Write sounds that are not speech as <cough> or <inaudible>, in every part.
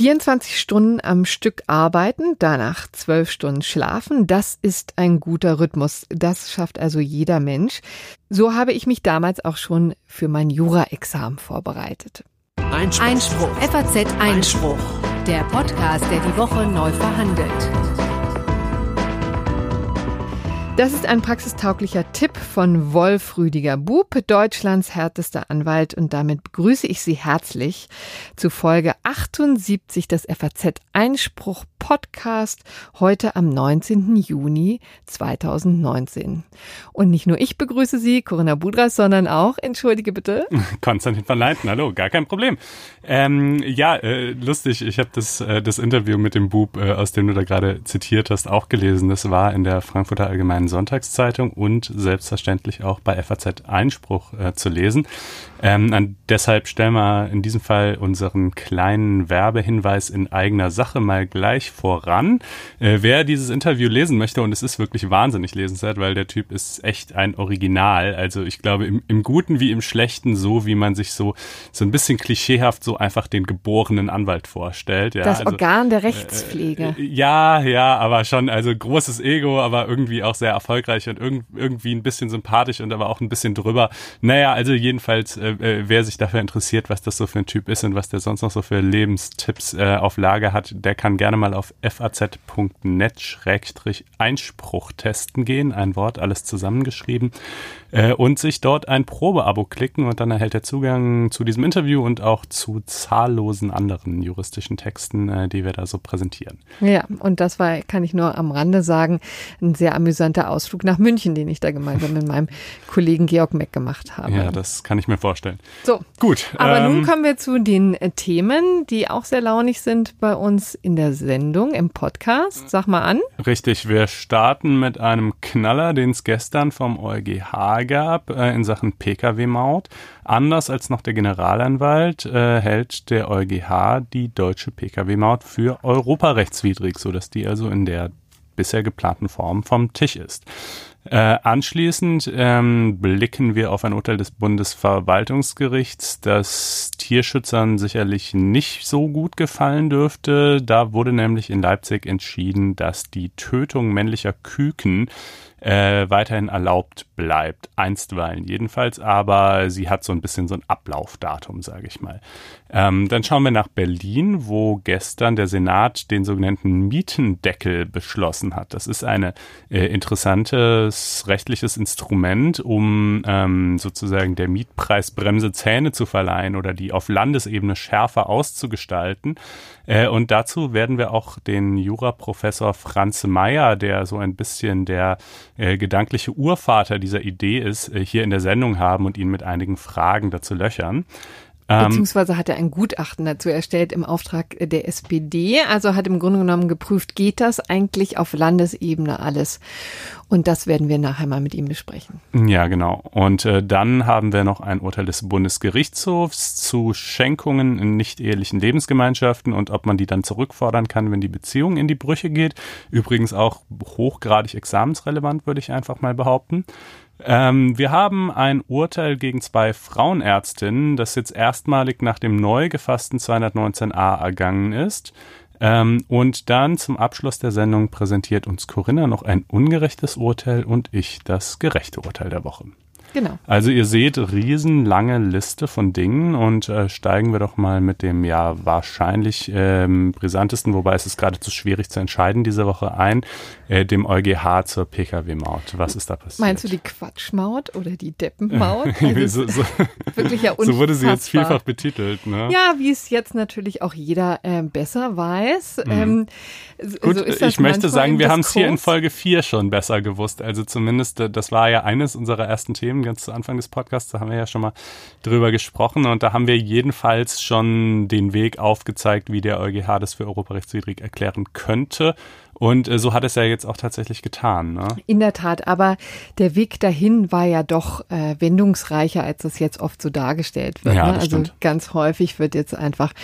24 Stunden am Stück arbeiten, danach 12 Stunden schlafen, das ist ein guter Rhythmus. Das schafft also jeder Mensch. So habe ich mich damals auch schon für mein Jura-Examen vorbereitet. Einspruch. Einspruch. FAZ Einspruch. Der Podcast, der die Woche neu verhandelt. Das ist ein praxistauglicher Tipp von Wolf Rüdiger Bub, Deutschlands härtester Anwalt. Und damit begrüße ich Sie herzlich zu Folge 78 des FAZ Einspruch Podcast heute am 19. Juni 2019. Und nicht nur ich begrüße Sie, Corinna Budras, sondern auch, entschuldige bitte. <laughs> Konstantin van Leinten, hallo, gar kein Problem. Ähm, ja, äh, lustig, ich habe das, äh, das Interview mit dem Bub, äh, aus dem du da gerade zitiert hast, auch gelesen. Das war in der Frankfurter Allgemeinen Sonntagszeitung und selbstverständlich auch bei FAZ Einspruch äh, zu lesen. Ähm, deshalb stellen wir in diesem Fall unseren kleinen Werbehinweis in eigener Sache mal gleich voran. Äh, wer dieses Interview lesen möchte, und es ist wirklich wahnsinnig lesenswert, weil der Typ ist echt ein Original. Also ich glaube, im, im Guten wie im Schlechten, so wie man sich so, so ein bisschen klischeehaft so einfach den geborenen Anwalt vorstellt. Ja, das also, Organ der Rechtspflege. Äh, ja, ja, aber schon, also großes Ego, aber irgendwie auch sehr erfolgreich und irg irgendwie ein bisschen sympathisch und aber auch ein bisschen drüber. Naja, also jedenfalls, äh, äh, wer sich dafür interessiert, was das so für ein Typ ist und was der sonst noch so für Lebenstipps äh, auf Lager hat, der kann gerne mal auf faz.net-einspruch testen gehen. Ein Wort, alles zusammengeschrieben äh, und sich dort ein Probeabo klicken und dann erhält er Zugang zu diesem Interview und auch zu zahllosen anderen juristischen Texten, äh, die wir da so präsentieren. Ja, und das war, kann ich nur am Rande sagen, ein sehr amüsanter Ausflug nach München, den ich da gemeinsam mit meinem <laughs> Kollegen Georg Meck gemacht habe. Ja, das kann ich mir vorstellen. So, gut. Aber ähm, nun kommen wir zu den äh, Themen, die auch sehr launig sind bei uns in der Sendung, im Podcast. Sag mal an. Richtig, wir starten mit einem Knaller, den es gestern vom EuGH gab äh, in Sachen Pkw-Maut. Anders als noch der Generalanwalt äh, hält der EuGH die deutsche Pkw-Maut für europarechtswidrig, sodass die also in der bisher geplanten Form vom Tisch ist. Äh, anschließend ähm, blicken wir auf ein Urteil des Bundesverwaltungsgerichts, das Tierschützern sicherlich nicht so gut gefallen dürfte. Da wurde nämlich in Leipzig entschieden, dass die Tötung männlicher Küken äh, weiterhin erlaubt bleibt, einstweilen jedenfalls, aber sie hat so ein bisschen so ein Ablaufdatum, sage ich mal. Ähm, dann schauen wir nach Berlin, wo gestern der Senat den sogenannten Mietendeckel beschlossen hat. Das ist ein äh, interessantes rechtliches Instrument, um ähm, sozusagen der Mietpreisbremse Zähne zu verleihen oder die auf Landesebene schärfer auszugestalten. Äh, und dazu werden wir auch den Juraprofessor Franz Mayer, der so ein bisschen der äh, gedankliche Urvater dieser Idee ist, äh, hier in der Sendung haben und ihn mit einigen Fragen dazu löchern. Ähm, Beziehungsweise hat er ein Gutachten dazu erstellt im Auftrag der SPD. Also hat im Grunde genommen geprüft, geht das eigentlich auf Landesebene alles? Und das werden wir nachher mal mit ihm besprechen. Ja, genau. Und äh, dann haben wir noch ein Urteil des Bundesgerichtshofs zu Schenkungen in nicht-ehelichen Lebensgemeinschaften und ob man die dann zurückfordern kann, wenn die Beziehung in die Brüche geht. Übrigens auch hochgradig examensrelevant, würde ich einfach mal behaupten. Ähm, wir haben ein Urteil gegen zwei Frauenärztinnen, das jetzt erstmalig nach dem neu gefassten 219a ergangen ist. Ähm, und dann zum Abschluss der Sendung präsentiert uns Corinna noch ein ungerechtes Urteil und ich das gerechte Urteil der Woche. Genau. Also ihr seht, riesenlange Liste von Dingen und äh, steigen wir doch mal mit dem ja wahrscheinlich ähm, brisantesten, wobei es ist geradezu schwierig zu entscheiden diese Woche ein, äh, dem EuGH zur Pkw-Maut. Was ist da passiert? Meinst du die Quatschmaut oder die Deppenmaut? <laughs> Also so, so, wirklich ja <laughs> so wurde sie jetzt vielfach betitelt. Ne? Ja, wie es jetzt natürlich auch jeder äh, besser weiß. Mhm. Ähm, Gut, so ich möchte sagen, wir haben es hier in Folge 4 schon besser gewusst. Also zumindest, äh, das war ja eines unserer ersten Themen ganz zu Anfang des Podcasts. Da haben wir ja schon mal drüber gesprochen und da haben wir jedenfalls schon den Weg aufgezeigt, wie der EuGH das für europarechtswidrig erklären könnte Und äh, so hat es ja jetzt auch tatsächlich getan. Ne? In der Tat, aber der Weg dahin war ja doch äh, wendungsreicher, als das jetzt oft so dargestellt wird. Ja, ne? Also stimmt. ganz häufig wird jetzt einfach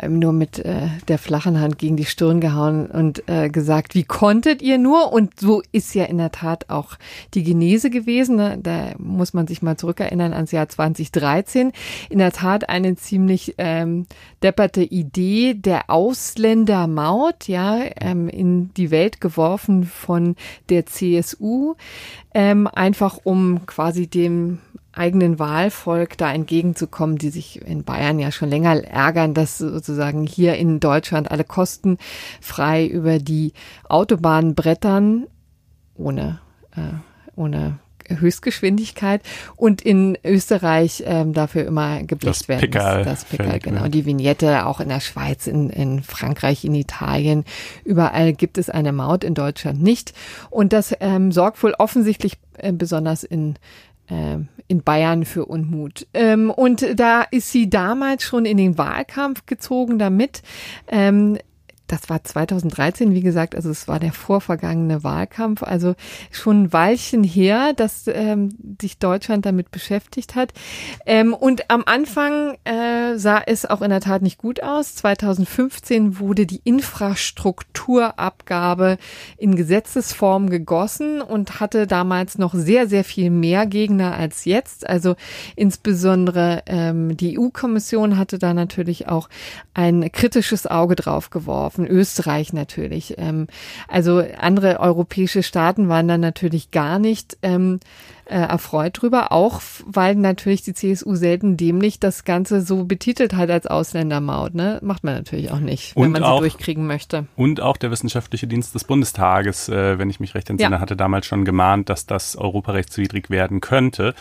ähm, nur mit äh, der flachen Hand gegen die Stirn gehauen und äh, gesagt, wie konntet ihr nur? Und so ist ja in der Tat auch die Genese gewesen. Ne? Da muss man sich mal zurückerinnern ans Jahr 2013. In der Tat eine ziemlich ähm, depperte Idee der Ausländermaut, ja, ähm, in die Welt geworfen von der CSU, ähm, einfach um quasi dem eigenen Wahlvolk da entgegenzukommen, die sich in Bayern ja schon länger ärgern, dass sozusagen hier in Deutschland alle Kosten frei über die Autobahn brettern, ohne, äh, ohne Höchstgeschwindigkeit und in Österreich ähm, dafür immer geblecht Das werden. Pickerl das Pickerl, genau. Die Vignette auch in der Schweiz, in, in Frankreich, in Italien. Überall gibt es eine Maut, in Deutschland nicht. Und das ähm, sorgt wohl offensichtlich äh, besonders in ähm, in Bayern für Unmut. Ähm, und da ist sie damals schon in den Wahlkampf gezogen damit. Das war 2013, wie gesagt, also es war der vorvergangene Wahlkampf, also schon ein Weilchen her, dass ähm, sich Deutschland damit beschäftigt hat. Ähm, und am Anfang äh, sah es auch in der Tat nicht gut aus. 2015 wurde die Infrastrukturabgabe in Gesetzesform gegossen und hatte damals noch sehr, sehr viel mehr Gegner als jetzt. Also insbesondere ähm, die EU-Kommission hatte da natürlich auch ein kritisches Auge drauf geworfen. Österreich natürlich. Ähm, also andere europäische Staaten waren dann natürlich gar nicht ähm, äh, erfreut drüber, auch weil natürlich die CSU selten dämlich das Ganze so betitelt hat als Ausländermaut. Ne? Macht man natürlich auch nicht, wenn Und man auch- sie durchkriegen möchte. Und auch der Wissenschaftliche Dienst des Bundestages, äh, wenn ich mich recht entsinne, Ja. hatte damals schon gemahnt, dass das europarechtswidrig werden könnte.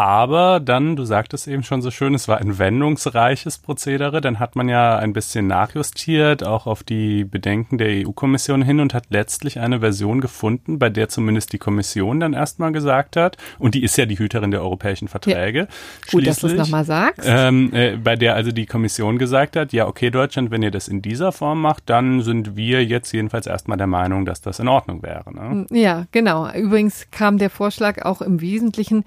Aber dann, du sagtest eben schon so schön, es war ein wendungsreiches Prozedere. Dann hat man ja ein bisschen nachjustiert, auch auf die Bedenken der EU-Kommission hin und hat letztlich eine Version gefunden, bei der zumindest die Kommission dann erstmal gesagt hat, und die ist ja die Hüterin der europäischen Verträge. Gut, dass du es nochmal sagst. ähm, äh, bei der also die Kommission gesagt hat, ja, okay, Deutschland, wenn ihr das in dieser Form macht, dann sind wir jetzt jedenfalls erstmal der Meinung, dass das in Ordnung wäre. Ne? Ja, genau. Übrigens kam der Vorschlag auch im Wesentlichen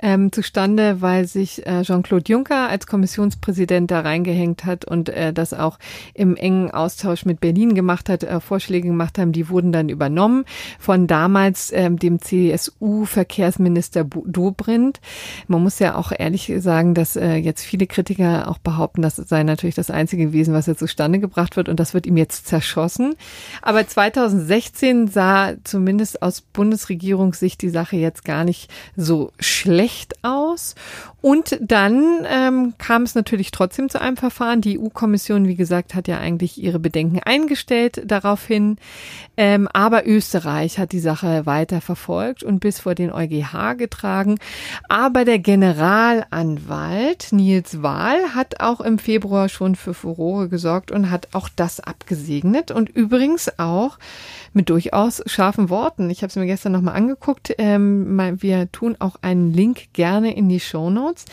ähm, zustande, weil sich äh, Jean-Claude Juncker als Kommissionspräsident da reingehängt hat und äh, das auch im engen Austausch mit Berlin gemacht hat, äh, Vorschläge gemacht haben, die wurden dann übernommen von damals ähm, dem CSU-Verkehrsminister Dobrindt. Man muss ja auch ehrlich sagen, dass äh, jetzt viele Kritiker auch behaupten, das sei natürlich das einzige gewesen, was jetzt zustande gebracht wird und das wird ihm jetzt zerschossen. Aber 2016 sah zumindest aus Bundesregierungssicht die Sache jetzt gar nicht so schlecht aus. Und dann ähm, kam es natürlich trotzdem zu einem Verfahren. Die EU-Kommission, wie gesagt, hat ja eigentlich ihre Bedenken eingestellt daraufhin. Ähm, aber Österreich hat die Sache weiter verfolgt und bis vor den EuGH getragen. Aber der Generalanwalt Nils Wahl hat auch im Februar schon für Furore gesorgt und hat auch das abgesegnet und übrigens auch mit durchaus scharfen Worten. Ich habe es mir gestern nochmal angeguckt. Ähm, wir tun auch einen Link gerne in die Show Notes.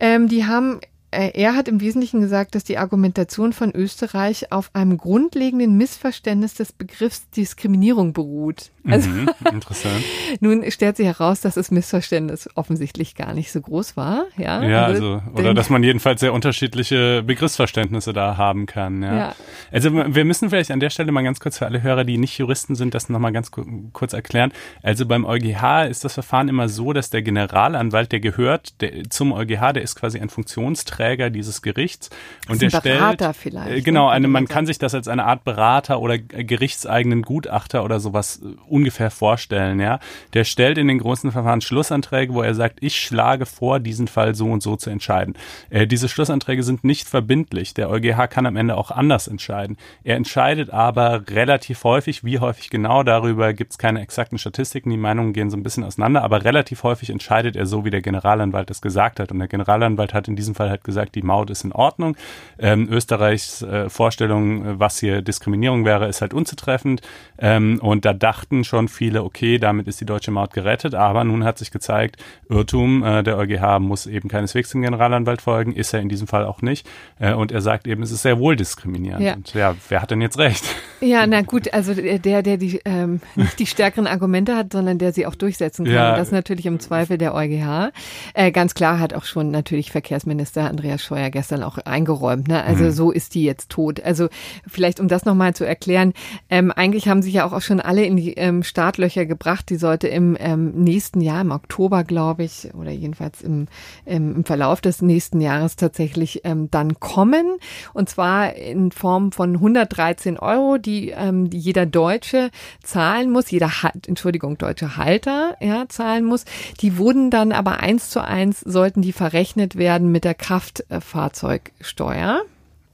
Ähm, die haben er hat im Wesentlichen gesagt, dass die Argumentation von Österreich auf einem grundlegenden Missverständnis des Begriffs Diskriminierung beruht. Also Mhm, interessant. <laughs> nun stellt sich heraus, dass das Missverständnis offensichtlich gar nicht so groß war. Ja, Ja, also, oder denn- dass man jedenfalls sehr unterschiedliche Begriffsverständnisse da haben kann. Ja. Ja. Also wir müssen vielleicht an der Stelle mal ganz kurz für alle Hörer, die nicht Juristen sind, das nochmal ganz ku- kurz erklären. Also beim EuGH ist das Verfahren immer so, dass der Generalanwalt, der gehört der, zum EuGH, der ist quasi ein Funktionsträger dieses Gerichts und ist der ein Berater stellt vielleicht, äh, genau, ne, eine, könnte man man kann sich das als eine Art Berater oder gerichtseigenen Gutachter oder sowas äh, ungefähr vorstellen, ja. Der stellt in den großen Verfahren Schlussanträge, wo er sagt, ich schlage vor, diesen Fall so und so zu entscheiden. Äh, diese Schlussanträge sind nicht verbindlich. Der EuGH kann am Ende auch anders entscheiden. Er entscheidet aber relativ häufig, wie häufig genau, darüber gibt es keine exakten Statistiken, die Meinungen gehen so ein bisschen auseinander, aber relativ häufig entscheidet er so, wie der Generalanwalt es gesagt hat. Und der Generalanwalt hat in diesem Fall halt gesagt, die Maut ist in Ordnung. Ähm, Österreichs äh, Vorstellung, äh, was hier Diskriminierung wäre, ist halt unzutreffend. Ähm, und da dachten schon viele, okay, damit ist die deutsche Maut gerettet. Aber nun hat sich gezeigt, Irrtum, äh, der EuGH muss eben keineswegs dem Generalanwalt folgen, ist er in diesem Fall auch nicht. Äh, und er sagt eben, es ist sehr wohl diskriminierend. Ja. Und ja, wer hat denn jetzt recht? Ja, na gut, also der, der die ähm, nicht die stärkeren Argumente hat, sondern der sie auch durchsetzen kann. Ja. Das ist natürlich im Zweifel der EuGH. Äh, ganz klar hat auch schon natürlich Verkehrsminister Andreas Scheuer gestern auch eingeräumt. Ne? Also mhm. so ist die jetzt tot. Also vielleicht um das nochmal zu erklären, ähm, eigentlich haben sich ja auch schon alle in die ähm, Startlöcher gebracht. Die sollte im ähm, nächsten Jahr, im Oktober, glaube ich, oder jedenfalls im, im, im Verlauf des nächsten Jahres tatsächlich ähm, dann kommen. Und zwar in Form von 113 Euro, die ähm, die jeder Deutsche zahlen muss, jeder, Entschuldigung, deutsche Halter, ja, zahlen muss. Die wurden dann aber eins zu eins, sollten die verrechnet werden mit der Kraftfahrzeugsteuer.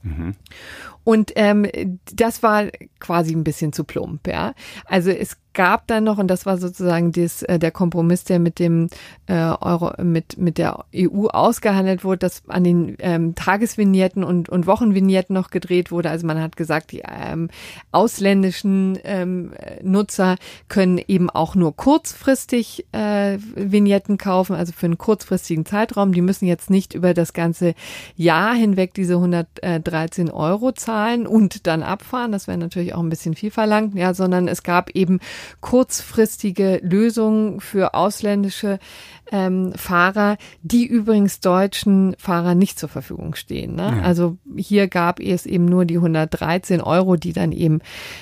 Mhm. Und ähm, das war quasi ein bisschen zu plump, ja. Also es gab dann noch, und das war sozusagen des, äh, der Kompromiss, der mit dem äh, Euro, mit, mit der EU ausgehandelt wurde, dass an den ähm, Tagesvignetten und, und Wochenvignetten noch gedreht wurde. Also man hat gesagt, die ähm, ausländischen ähm, Nutzer können eben auch nur kurzfristig äh, Vignetten kaufen, also für einen kurzfristigen Zeitraum. Die müssen jetzt nicht über das ganze Jahr hinweg diese 113 Euro zahlen und dann abfahren. Das wäre natürlich auch ein bisschen viel verlangt, ja, sondern es gab eben kurzfristige Lösungen für ausländische ähm, Fahrer, die übrigens deutschen Fahrern nicht zur Verfügung stehen. Ne? Ja. Also hier gab es eben nur die 113 Euro, die dann eben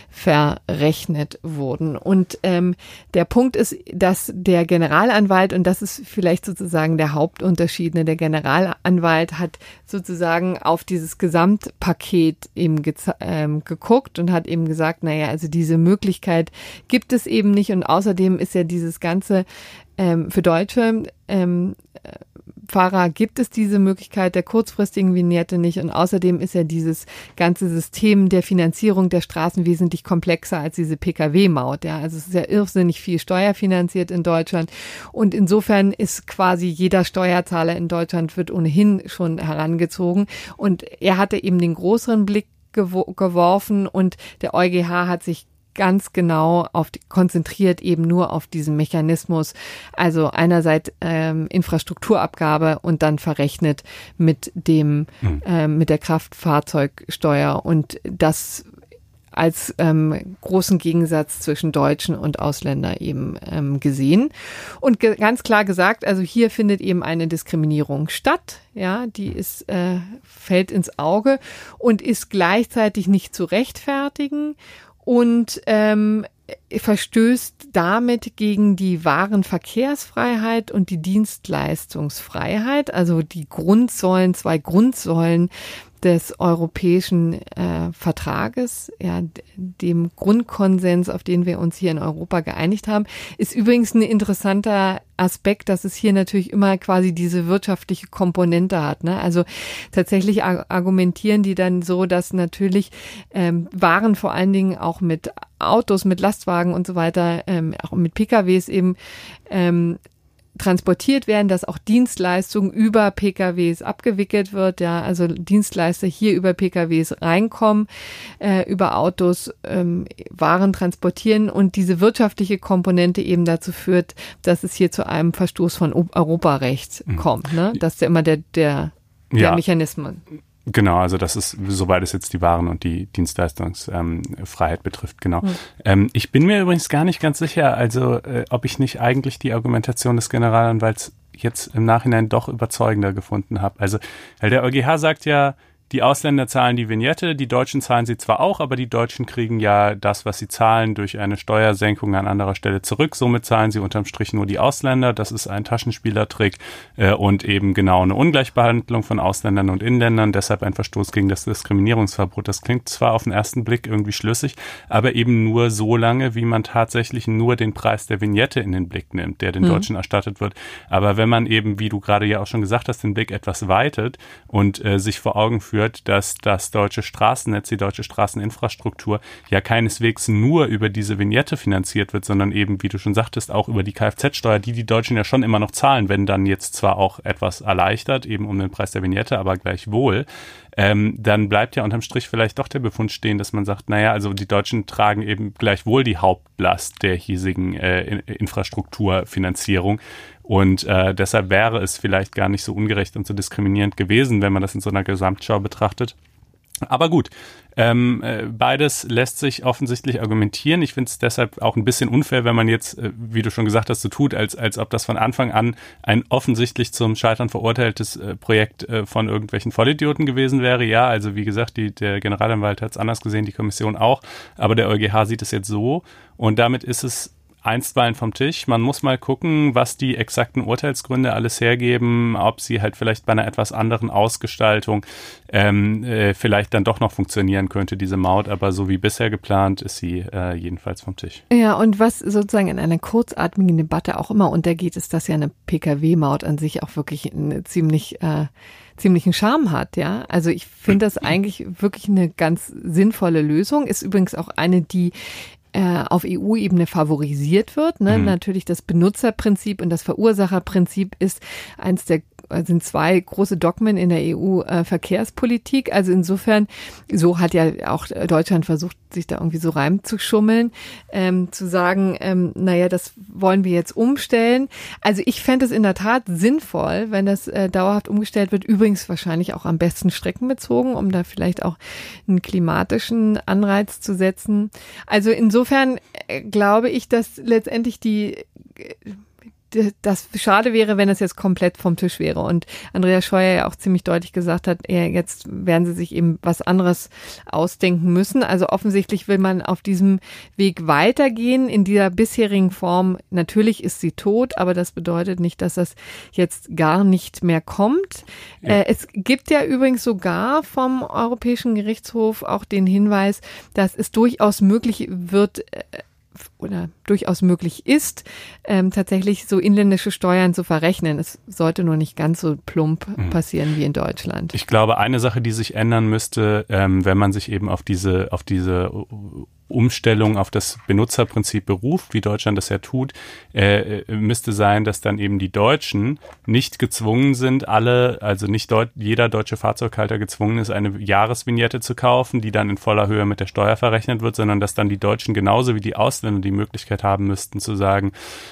verrechnet wurden. Und ähm, der Punkt ist, dass der Generalanwalt, und das ist vielleicht sozusagen der Hauptunterschied, ne, der Generalanwalt hat sozusagen auf dieses Gesamtpaket eben ähm, geguckt und hat eben gesagt, naja, also diese Möglichkeit gibt es eben nicht. Und außerdem ist ja dieses ganze ähm, für deutsche ähm, Fahrer gibt es diese Möglichkeit der kurzfristigen Vignette nicht. Und außerdem ist ja dieses ganze System der Finanzierung der Straßen wesentlich komplexer als diese Pkw-Maut. Ja, also es ist ja irrsinnig viel steuerfinanziert in Deutschland. Und insofern ist quasi jeder Steuerzahler in Deutschland wird ohnehin schon herangezogen. Und er hatte eben den größeren Blick geworfen und der EuGH hat sich ganz genau auf die, konzentriert eben nur auf diesen Mechanismus. Also einerseits ähm, Infrastrukturabgabe und dann verrechnet mit dem mhm. ähm, mit der Kraftfahrzeugsteuer und das als ähm, großen Gegensatz zwischen Deutschen und Ausländer eben ähm, gesehen. Und ge ganz klar gesagt, also hier findet eben eine Diskriminierung statt, ja, die ist, äh, fällt ins Auge und ist gleichzeitig nicht zu rechtfertigen und ähm, verstößt damit gegen die Warenverkehrsfreiheit und die Dienstleistungsfreiheit, also die Grundsäulen, zwei Grundsäulen des europäischen äh, Vertrages, ja, dem Grundkonsens, auf den wir uns hier in Europa geeinigt haben, ist übrigens ein interessanter Aspekt, dass es hier natürlich immer quasi diese wirtschaftliche Komponente hat. Ne? Also tatsächlich argumentieren die dann so, dass natürlich ähm, Waren vor allen Dingen auch mit Autos, mit Lastwagen und so weiter, ähm, auch mit PKWs eben ähm, transportiert werden, dass auch Dienstleistungen über PKWs abgewickelt wird, ja, also Dienstleister hier über PKWs reinkommen, äh, über Autos ähm, Waren transportieren und diese wirtschaftliche Komponente eben dazu führt, dass es hier zu einem Verstoß von Europarecht mhm. kommt, ne? Das ist ja immer der der, der ja. Mechanismus. Genau, also das ist, soweit es jetzt die Waren- und die Dienstleistungsfreiheit ähm, betrifft, genau. Mhm. Ähm, ich bin mir übrigens gar nicht ganz sicher, also äh, ob ich nicht eigentlich die Argumentation des Generalanwalts jetzt im Nachhinein doch überzeugender gefunden habe. Also, weil der EuGH sagt ja, die Ausländer zahlen die Vignette, die Deutschen zahlen sie zwar auch, aber die Deutschen kriegen ja das, was sie zahlen, durch eine Steuersenkung an anderer Stelle zurück. Somit zahlen sie unterm Strich nur die Ausländer. Das ist ein Taschenspielertrick äh, und eben genau eine Ungleichbehandlung von Ausländern und Inländern. Deshalb ein Verstoß gegen das Diskriminierungsverbot. Das klingt zwar auf den ersten Blick irgendwie schlüssig, aber eben nur so lange, wie man tatsächlich nur den Preis der Vignette in den Blick nimmt, der den mhm. Deutschen erstattet wird. Aber wenn man eben, wie du gerade ja auch schon gesagt hast, den Blick etwas weitet und äh, sich vor Augen führt, führt, dass das deutsche Straßennetz, die deutsche Straßeninfrastruktur ja keineswegs nur über diese Vignette finanziert wird, sondern eben, wie du schon sagtest, auch über die Kfz-Steuer, die die Deutschen ja schon immer noch zahlen, wenn dann jetzt zwar auch etwas erleichtert, eben um den Preis der Vignette, aber gleichwohl, ähm, dann bleibt ja unterm Strich vielleicht doch der Befund stehen, dass man sagt, naja, also die Deutschen tragen eben gleichwohl die Hauptlast der hiesigen äh, Infrastrukturfinanzierung. Und äh, deshalb wäre es vielleicht gar nicht so ungerecht und so diskriminierend gewesen, wenn man das in so einer Gesamtschau betrachtet. Aber gut, ähm, äh, beides lässt sich offensichtlich argumentieren. Ich finde es deshalb auch ein bisschen unfair, wenn man jetzt, äh, wie du schon gesagt hast, so tut, als, als ob das von Anfang an ein offensichtlich zum Scheitern verurteiltes äh, Projekt äh, von irgendwelchen Vollidioten gewesen wäre. Ja, also wie gesagt, die, der Generalanwalt hat es anders gesehen, die Kommission auch, aber der EuGH sieht es jetzt so und damit ist es einstweilen vom Tisch. Man muss mal gucken, was die exakten Urteilsgründe alles hergeben, ob sie halt vielleicht bei einer etwas anderen Ausgestaltung ähm, äh, vielleicht dann doch noch funktionieren könnte, diese Maut. Aber so wie bisher geplant ist sie äh, jedenfalls vom Tisch. Ja, und was sozusagen in einer kurzatmigen Debatte auch immer untergeht, ist, dass ja eine Pkw-Maut an sich auch wirklich eine ziemlich äh, ziemlichen Charme hat, ja. Also ich finde das <clears throat> eigentlich wirklich eine ganz sinnvolle Lösung. Ist übrigens auch eine, die äh, auf EU-Ebene favorisiert wird. Ne? Mhm. Natürlich das Benutzerprinzip und das Verursacherprinzip ist eins der sind zwei große Dogmen in der EU-Verkehrspolitik. also insofern, so hat ja auch Deutschland versucht, sich da irgendwie so reimzuschummeln, ähm, zu sagen, ähm, naja, das wollen wir jetzt umstellen. Also ich fände es in der Tat sinnvoll, wenn das äh, dauerhaft umgestellt wird, übrigens wahrscheinlich auch am besten streckenbezogen, um da vielleicht auch einen klimatischen Anreiz zu setzen. Also insofern äh, glaube ich, dass letztendlich die äh, das schade wäre, wenn es jetzt komplett vom Tisch wäre. Und Andreas Scheuer ja auch ziemlich deutlich gesagt hat, ja, jetzt werden sie sich eben was anderes ausdenken müssen. Also offensichtlich will man auf diesem Weg weitergehen in dieser bisherigen Form. Natürlich ist sie tot, aber das bedeutet nicht, dass das jetzt gar nicht mehr kommt. Ja. Äh, es gibt ja übrigens sogar vom Europäischen Gerichtshof auch den Hinweis, dass es durchaus möglich wird, äh, oder durchaus möglich ist, ähm, tatsächlich so inländische Steuern zu verrechnen. Es sollte nur nicht ganz so plump mhm. passieren wie in Deutschland. Ich glaube, eine Sache, die sich ändern müsste, ähm, wenn man sich eben auf diese, auf diese Umstellung auf das Benutzerprinzip beruft, wie Deutschland das ja tut, äh, müsste sein, dass dann eben die Deutschen nicht gezwungen sind, alle, also nicht deut jeder deutsche Fahrzeughalter gezwungen ist, eine Jahresvignette zu kaufen, die dann in voller Höhe mit der Steuer verrechnet wird, sondern dass dann die Deutschen genauso wie die Ausländer die Möglichkeit haben müssten zu sagen,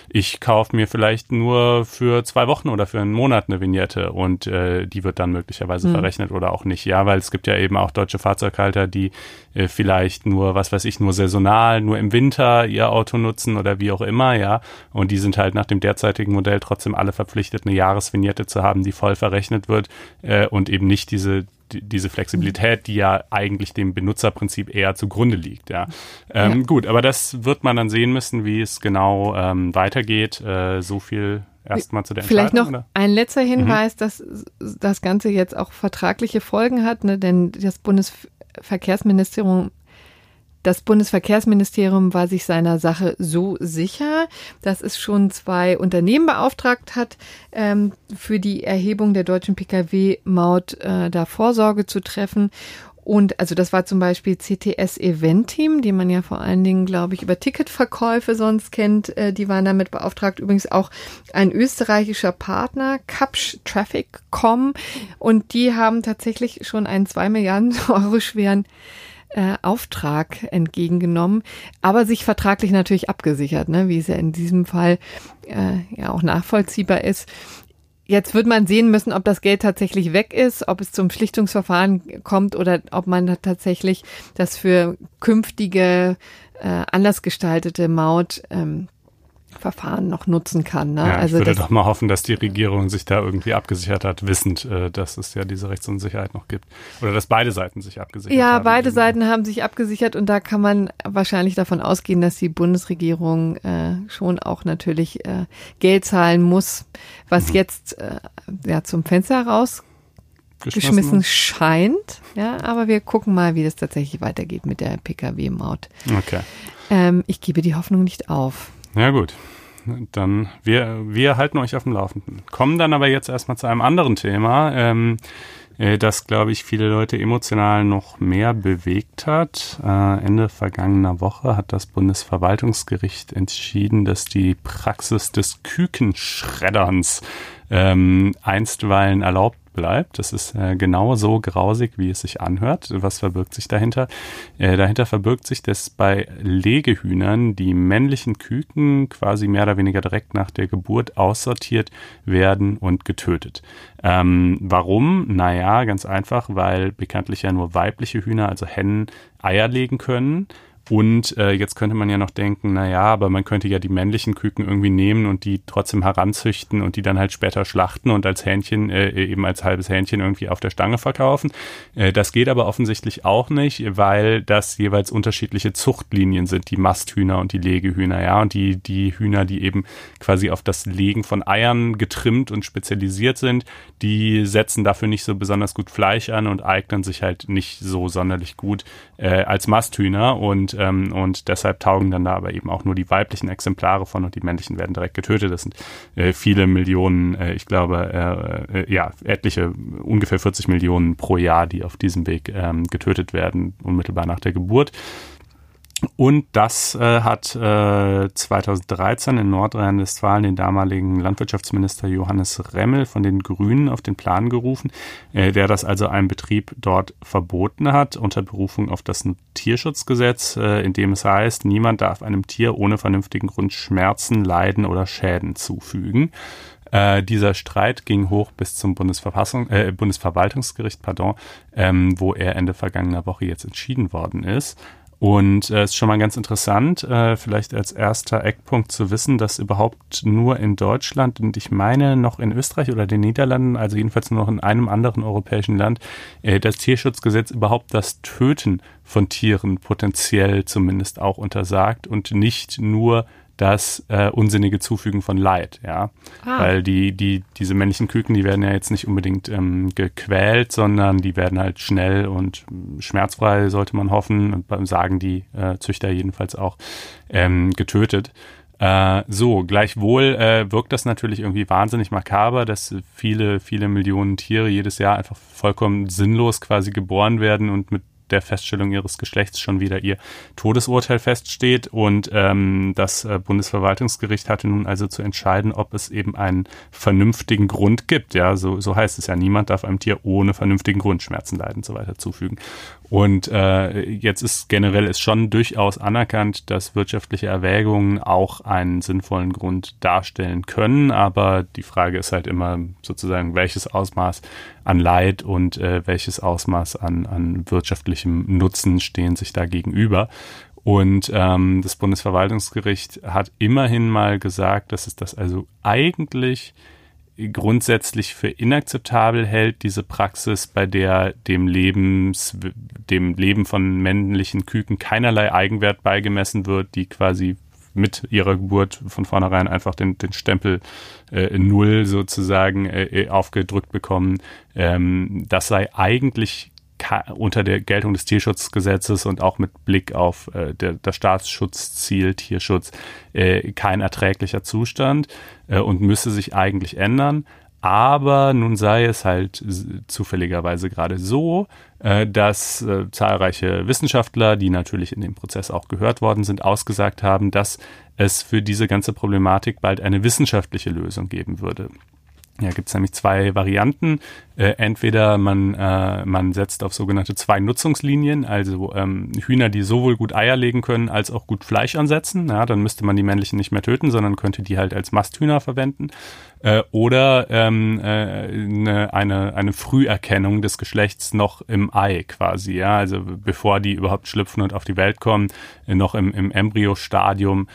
ich kaufe mir vielleicht nur für zwei Wochen oder für einen Monat eine Vignette und äh, die wird dann möglicherweise mhm. verrechnet oder auch nicht. Ja, weil es gibt ja eben auch deutsche Fahrzeughalter, die äh, vielleicht nur, was weiß ich, nur saisonal, nur im Winter ihr Auto nutzen oder wie auch immer, ja. Und die sind halt nach dem derzeitigen Modell trotzdem alle verpflichtet, eine Jahresvignette zu haben, die voll verrechnet wird äh, und eben nicht diese diese Flexibilität, die ja eigentlich dem Benutzerprinzip eher zugrunde liegt. Ja. Ähm, ja. Gut, aber das wird man dann sehen müssen, wie es genau ähm, weitergeht. Äh, so viel erstmal zu der Vielleicht noch oder? ein letzter Hinweis, mhm. dass das Ganze jetzt auch vertragliche Folgen hat, ne? denn das Bundesverkehrsministerium das Bundesverkehrsministerium war sich seiner Sache so sicher, dass es schon zwei Unternehmen beauftragt hat, ähm, für die Erhebung der deutschen Pkw-Maut äh, da Vorsorge zu treffen. Und also das war zum Beispiel CTS Event Team, die man ja vor allen Dingen, glaube ich, über Ticketverkäufe sonst kennt. Äh, die waren damit beauftragt. Übrigens auch ein österreichischer Partner, Kapsch Traffic.com. Und die haben tatsächlich schon einen zwei Milliarden <laughs> Euro schweren äh, Auftrag entgegengenommen, aber sich vertraglich natürlich abgesichert, ne, wie es ja in diesem Fall äh, ja auch nachvollziehbar ist. Jetzt wird man sehen müssen, ob das Geld tatsächlich weg ist, ob es zum Schlichtungsverfahren kommt oder ob man tatsächlich das für künftige äh, anders gestaltete Maut ähm, Verfahren noch nutzen kann. Ne? Ja, also ich würde doch mal hoffen, dass die Regierung sich da irgendwie abgesichert hat, wissend, äh, dass es ja diese Rechtsunsicherheit noch gibt. Oder dass beide Seiten sich abgesichert ja, haben. Ja, beide Seiten haben sich abgesichert und da kann man wahrscheinlich davon ausgehen, dass die Bundesregierung äh, schon auch natürlich äh, Geld zahlen muss, was mhm. jetzt äh, ja zum Fenster heraus geschmissen scheint. Ja, aber wir gucken mal, wie das tatsächlich weitergeht mit der Pkw-Maut. Okay. Ähm, ich gebe die Hoffnung nicht auf. Ja gut, dann wir, wir halten euch auf dem Laufenden. Kommen dann aber jetzt erstmal zu einem anderen Thema, ähm, äh, das, glaube ich, viele Leute emotional noch mehr bewegt hat. Äh, Ende vergangener Woche hat das Bundesverwaltungsgericht entschieden, dass die Praxis des Kükenschredderns ähm, einstweilen erlaubt bleibt. Das ist äh, genau so grausig, wie es sich anhört. Was verbirgt sich dahinter? Äh, dahinter verbirgt sich, dass bei Legehühnern die männlichen Küken quasi mehr oder weniger direkt nach der Geburt aussortiert werden und getötet. Ähm, warum? Naja, ganz einfach, weil bekanntlich ja nur weibliche Hühner, also Hennen, Eier legen können. Und äh, jetzt könnte man ja noch denken, na ja, aber man könnte ja die männlichen Küken irgendwie nehmen und die trotzdem heranzüchten und die dann halt später schlachten und als Hähnchen, äh, eben als halbes Hähnchen irgendwie auf der Stange verkaufen. Äh, das geht aber offensichtlich auch nicht, weil das jeweils unterschiedliche Zuchtlinien sind, die Masthühner und die Legehühner, ja. Und die, die Hühner, die eben quasi auf das Legen von Eiern getrimmt und spezialisiert sind, die setzen dafür nicht so besonders gut Fleisch an und eignen sich halt nicht so sonderlich gut äh, als Masthühner und ähm, und deshalb taugen dann da aber eben auch nur die weiblichen Exemplare von und die männlichen werden direkt getötet. Das sind äh, viele Millionen, äh, ich glaube, äh, äh ja, etliche, ungefähr 40 Millionen pro Jahr, die auf diesem Weg ähm, getötet werden, unmittelbar nach der Geburt. Und das äh, hat äh, 2013 in Nordrhein-Westfalen den damaligen Landwirtschaftsminister Johannes Remmel von den Grünen auf den Plan gerufen, äh, der das also einem Betrieb dort verboten hat, unter Berufung auf das Tierschutzgesetz, äh, in dem es heißt, niemand darf einem Tier ohne vernünftigen Grund Schmerzen, Leiden oder Schäden zufügen. Äh, dieser Streit ging hoch bis zum Bundesverfassung, äh, Bundesverwaltungsgericht, pardon, ähm, wo er Ende vergangener Woche jetzt entschieden worden ist. Und es äh, ist schon mal ganz interessant, äh, vielleicht als erster Eckpunkt zu wissen, dass überhaupt nur in Deutschland und ich meine noch in Österreich oder den Niederlanden, also jedenfalls nur noch in einem anderen europäischen Land, äh, das Tierschutzgesetz überhaupt das Töten von Tieren potenziell zumindest auch untersagt und nicht nur das äh, unsinnige Zufügen von Leid, ja. Ah. Weil die, die, diese männlichen Küken, die werden ja jetzt nicht unbedingt ähm, gequält, sondern die werden halt schnell und schmerzfrei, sollte man hoffen, und sagen die äh, Züchter jedenfalls auch, ähm, getötet. Äh, so, gleichwohl äh, wirkt das natürlich irgendwie wahnsinnig makaber, dass viele, viele Millionen Tiere jedes Jahr einfach vollkommen sinnlos quasi geboren werden und mit der Feststellung ihres Geschlechts schon wieder ihr Todesurteil feststeht. Und ähm, das äh, Bundesverwaltungsgericht hatte nun also zu entscheiden, ob es eben einen vernünftigen Grund gibt. Ja, so, so heißt es ja. Niemand darf einem Tier ohne vernünftigen Grund Schmerzen, Leiden und so weiter zufügen. Und äh, jetzt ist generell ist schon durchaus anerkannt, dass wirtschaftliche Erwägungen auch einen sinnvollen Grund darstellen können. Aber die Frage ist halt immer sozusagen, welches Ausmaß an Leid und äh, welches Ausmaß an, an wirtschaftlichem Nutzen stehen sich da gegenüber. Und ähm, das Bundesverwaltungsgericht hat immerhin mal gesagt, dass es das also eigentlich grundsätzlich für inakzeptabel hält, diese Praxis, bei der dem Lebens, dem Leben von männlichen Küken keinerlei Eigenwert beigemessen wird, die quasi mit ihrer Geburt von vornherein einfach den, den Stempel äh, Null sozusagen äh, äh aufgedrückt bekommen. Ähm, das sei eigentlich unter der Geltung des Tierschutzgesetzes und auch mit Blick auf äh, der, das Staatsschutzziel Tierschutz äh, kein erträglicher Zustand äh, und müsse sich eigentlich ändern. Aber nun sei es halt zufälligerweise gerade so, äh, dass äh, zahlreiche Wissenschaftler, die natürlich in dem Prozess auch gehört worden sind, ausgesagt haben, dass es für diese ganze Problematik bald eine wissenschaftliche Lösung geben würde. Ja, gibt es nämlich zwei Varianten. Äh, entweder man, äh, man setzt auf sogenannte zwei Nutzungslinien, also ähm, Hühner, die sowohl gut Eier legen können, als auch gut Fleisch ansetzen. Ja, dann müsste man die männlichen nicht mehr töten, sondern könnte die halt als Masthühner verwenden. Äh, oder ähm, äh, eine, eine, eine Früherkennung des Geschlechts noch im Ei quasi, ja, also bevor die überhaupt schlüpfen und auf die Welt kommen, äh, noch im, im Embryostadium,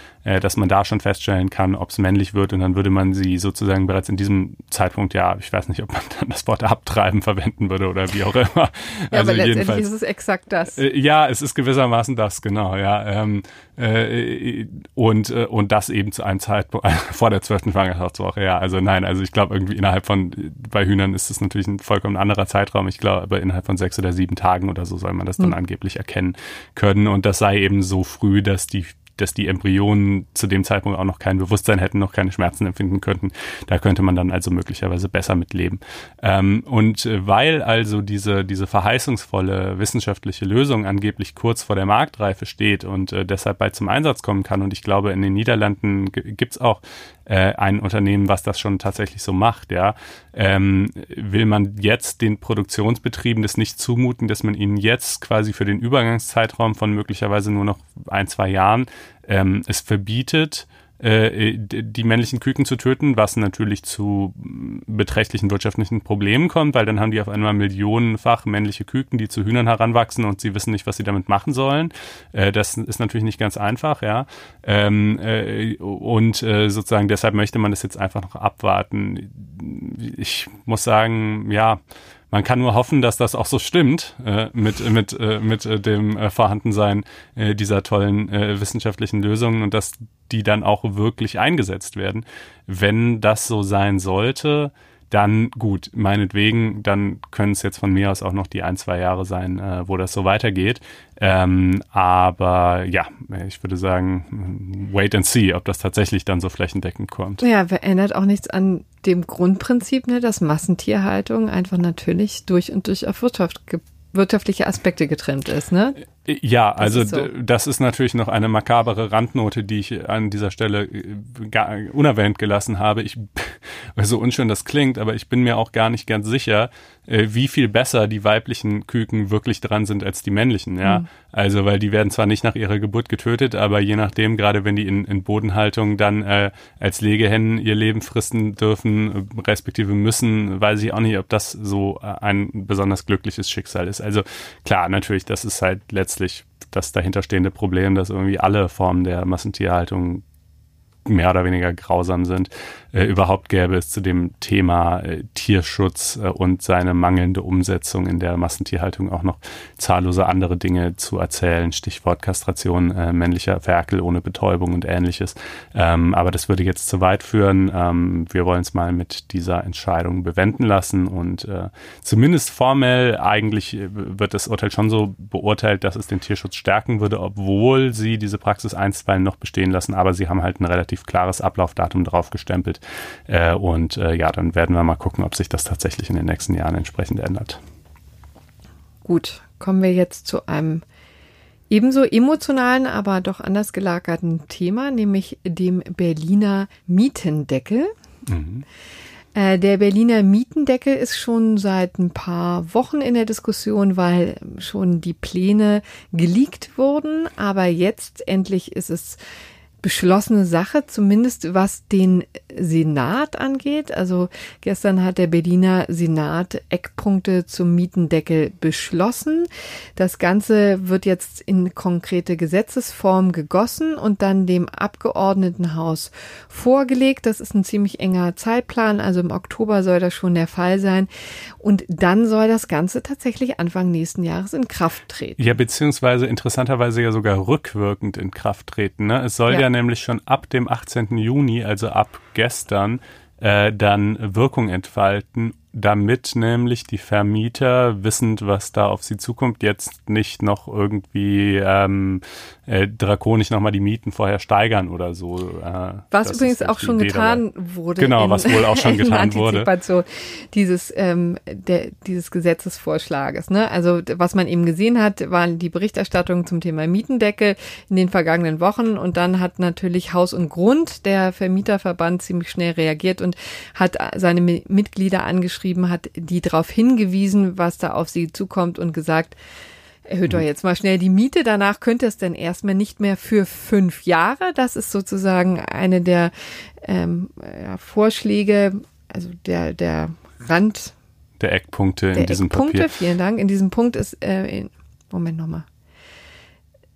dass man da schon feststellen kann, ob es männlich wird und dann würde man sie sozusagen bereits in diesem Zeitpunkt, ja, ich weiß nicht, ob man dann das Wort abtreiben verwenden würde oder wie auch immer. ja, also aber letztendlich ist es exakt das. Äh, ja, es ist gewissermaßen das, genau, ja. Ähm, äh, und, äh, und das eben zu einem Zeitpunkt <laughs> vor der zwölften Schwangerschaftswoche, ja. Also nein, also ich glaube irgendwie innerhalb von, bei Hühnern ist es natürlich ein vollkommen anderer Zeitraum. Ich glaube, aber innerhalb von sechs oder sieben Tagen oder so soll man das dann mhm. angeblich erkennen können. Und das sei eben so früh, dass die dass die Embryonen zu dem Zeitpunkt auch noch kein Bewusstsein hätten, noch keine Schmerzen empfinden könnten. Da könnte man dann also möglicherweise besser mitleben. Ähm, und äh, weil also diese, diese verheißungsvolle wissenschaftliche Lösung angeblich kurz vor der Marktreife steht und äh, deshalb bald zum Einsatz kommen kann, und ich glaube, in den Niederlanden gibt's auch äh, ein Unternehmen, was das schon tatsächlich so macht, ja, ähm, will man jetzt den Produktionsbetrieben das nicht zumuten, dass man ihnen jetzt quasi für den Übergangszeitraum von möglicherweise nur noch ein, zwei Jahren ähm, es verbietet, die männlichen Küken zu töten, was natürlich zu beträchtlichen wirtschaftlichen Problemen kommt, weil dann haben die auf einmal millionenfach männliche Küken, die zu Hühnern heranwachsen und sie wissen nicht, was sie damit machen sollen. Äh, das ist natürlich nicht ganz einfach, ja. Ähm, äh, und sozusagen deshalb möchte man das jetzt einfach noch abwarten. Ich muss sagen, ja, man kann nur hoffen, dass das auch so stimmt äh, mit mit äh, mit äh, dem äh, Vorhandensein äh, dieser tollen wissenschaftlichen Lösungen und dass die dann auch wirklich eingesetzt werden. Wenn das so sein sollte, dann gut, meinetwegen, dann können es jetzt von mir aus auch noch die ein, zwei Jahre sein, äh, wo das so weitergeht. Ähm, aber ja, ich würde sagen, wait and see, ob das tatsächlich dann so flächendeckend kommt. Ja, verändert auch nichts an dem Grundprinzip, ne, dass Massentierhaltung einfach natürlich durch und durch auf Wirtschaft wirtschaftliche Aspekte getrennt ist, ne? Ja, das also ist so. das ist natürlich noch eine makabere Randnote, die ich an dieser Stelle äh, gar unerwähnt gelassen habe. Ich, <laughs> so unschön das klingt, aber ich bin mir auch gar nicht ganz sicher, äh, wie viel besser die weiblichen Küken wirklich dran sind als die männlichen, ja. Mhm. Also, weil die werden zwar nicht nach ihrer Geburt getötet, aber je nachdem, gerade wenn die in, in Bodenhaltung dann äh, als Legehennen ihr Leben fristen dürfen, respektive müssen, weiß ich auch nicht, ob das so ein besonders glückliches Schicksal ist. Also klar, natürlich, das ist halt letztlich letztlich das dahinterstehende Problem, dass irgendwie alle Formen der Massentierhaltung mehr oder weniger grausam sind, äh, überhaupt gäbe es zu dem Thema äh, Tierschutz äh, und seine mangelnde Umsetzung in der Massentierhaltung auch noch zahllose andere Dinge zu erzählen, Stichwort Kastration äh, männlicher Ferkel ohne Betäubung und ähnliches. Ähm, aber das würde jetzt zu weit führen. Ähm, wir wollen es mal mit dieser Entscheidung bewenden lassen und äh, zumindest formell eigentlich äh, wird das Urteil schon so beurteilt, dass es den Tierschutz stärken würde, obwohl sie diese Praxis einstweilen noch bestehen lassen, aber sie haben halt ein relativ klares Ablaufdatum draufgestempelt. Äh, und äh, ja, dann werden wir mal gucken, ob sich das tatsächlich in den nächsten Jahren entsprechend ändert. Gut, kommen wir jetzt zu einem ebenso emotionalen, aber doch anders gelagerten Thema, nämlich dem Berliner Mietendeckel. Mhm. Äh, der Berliner Mietendeckel ist schon seit ein paar Wochen in der Diskussion, weil schon die Pläne geleakt wurden. Aber jetzt endlich ist es beschlossene Sache, zumindest was den Senat angeht. Also gestern hat der Berliner Senat Eckpunkte zum Mietendeckel beschlossen. Das Ganze wird jetzt in konkrete Gesetzesform gegossen und dann dem Abgeordnetenhaus vorgelegt. Das ist ein ziemlich enger Zeitplan. Also im Oktober soll das schon der Fall sein. Und dann soll das Ganze tatsächlich Anfang nächsten Jahres in Kraft treten. Ja, beziehungsweise interessanterweise ja sogar rückwirkend in Kraft treten. Ne? Es soll ja, ja nämlich schon ab dem 18. Juni, also ab gestern, äh, dann Wirkung entfalten damit nämlich die Vermieter, wissend, was da auf sie zukommt, jetzt nicht noch irgendwie ähm, äh, drakonisch nochmal die Mieten vorher steigern oder so. Äh, was übrigens auch schon Idee getan dabei. wurde. Genau, in, was wohl auch schon <laughs> getan wurde. Dieses, ähm, der, dieses Gesetzesvorschlages. Ne? Also was man eben gesehen hat, waren die Berichterstattungen zum Thema Mietendeckel in den vergangenen Wochen und dann hat natürlich Haus und Grund, der Vermieterverband, ziemlich schnell reagiert und hat seine Mitglieder angeschrieben, geschrieben hat, die darauf hingewiesen, was da auf sie zukommt und gesagt, erhöht doch mhm. jetzt mal schnell die Miete. Danach könnte es dann erstmal nicht mehr für fünf Jahre. Das ist sozusagen eine der ähm, ja, Vorschläge, also der, der Rand. Der Eckpunkte der in diesem Eckpunkte, Papier. Vielen Dank. In diesem Punkt ist, äh, in, Moment nochmal.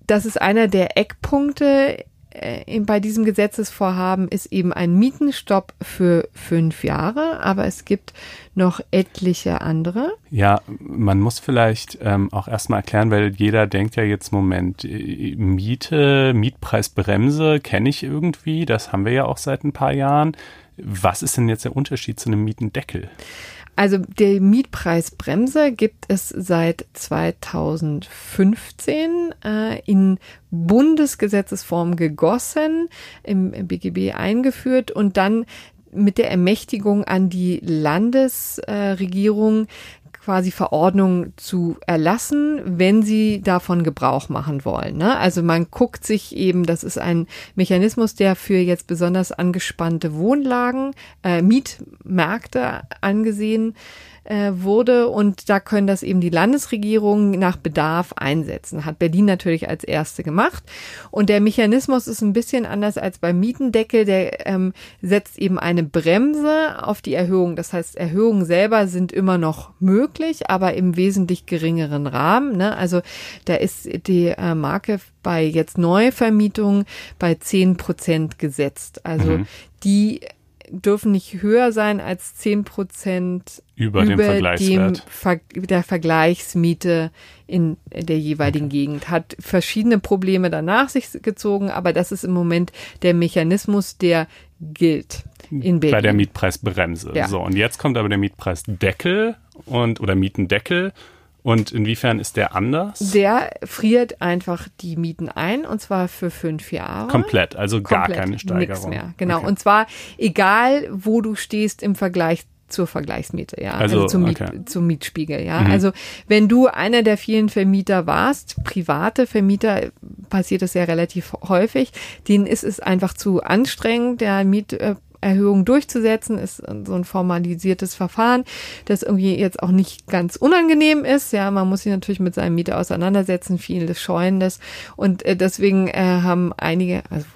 Das ist einer der Eckpunkte bei diesem Gesetzesvorhaben ist eben ein Mietenstopp für fünf Jahre, aber es gibt noch etliche andere. Ja, man muss vielleicht ähm, auch erstmal erklären, weil jeder denkt ja jetzt, Moment, äh, Miete, Mietpreisbremse kenne ich irgendwie, das haben wir ja auch seit ein paar Jahren. Was ist denn jetzt der Unterschied zu einem Mietendeckel? Also die Mietpreisbremse gibt es seit 2015 äh, in Bundesgesetzesform gegossen, im, im BGB eingeführt und dann mit der Ermächtigung an die Landesregierung quasi Verordnungen zu erlassen, wenn sie davon Gebrauch machen wollen. Ne? Also man guckt sich eben, das ist ein Mechanismus, der für jetzt besonders angespannte Wohnlagen, äh, Mietmärkte angesehen äh, wurde und da können das eben die Landesregierungen nach Bedarf einsetzen. Hat Berlin natürlich als erste gemacht und der Mechanismus ist ein bisschen anders als beim Mietendeckel. Der ähm, setzt eben eine Bremse auf die Erhöhung. Das heißt, Erhöhungen selber sind immer noch möglich, aber im wesentlich geringeren Rahmen. Ne? Also da ist die äh, Marke bei jetzt Neuvermietungen bei zehn Prozent gesetzt. Also mhm. die dürfen nicht höher sein als zehn Prozent über, über dem Vergleichswert. Dem Ver der Vergleichsmiete in der jeweiligen okay. Gegend. Hat verschiedene Probleme danach sich gezogen, aber das ist im Moment der Mechanismus, der gilt in Berlin. Bei der Mietpreisbremse. Ja. So, und jetzt kommt aber der Mietpreisdeckel und oder Mietendeckel und inwiefern ist der anders? Der friert einfach die Mieten ein und zwar für fünf Jahre. Komplett, also gar Komplett, keine Steigerung. Nichts mehr, genau. Okay. Und zwar egal, wo du stehst im Vergleich zur Vergleichsmiete, ja, also, also zum, Miet, okay. zum Mietspiegel, ja. Mhm. Also wenn du einer der vielen Vermieter warst, private Vermieter, passiert das ja relativ häufig, denen ist es einfach zu anstrengend, der Miet äh, Erhöhung durchzusetzen, ist so ein formalisiertes Verfahren, das irgendwie jetzt auch nicht ganz unangenehm ist. Ja, man muss sich natürlich mit seinem Mieter auseinandersetzen, viele scheuen das und äh, deswegen äh, haben einige, also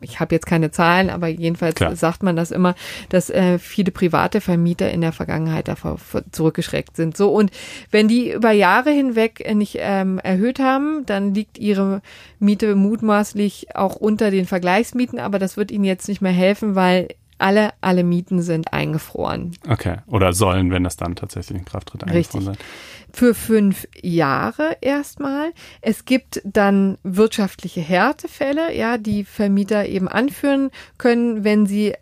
ich habe jetzt keine Zahlen, aber jedenfalls Klar. sagt man das immer, dass äh, viele private Vermieter in der Vergangenheit davor zurückgeschreckt sind. So und wenn die über Jahre hinweg nicht ähm, erhöht haben, dann liegt ihre Miete mutmaßlich auch unter den Vergleichsmieten, aber das wird ihnen jetzt nicht mehr helfen, weil alle, alle Mieten sind eingefroren. Okay. Oder sollen, wenn das dann tatsächlich in Kraft tritt, eingefroren Richtig. sein. Für fünf Jahre erstmal. Es gibt dann wirtschaftliche Härtefälle, ja, die Vermieter eben anführen können, wenn sie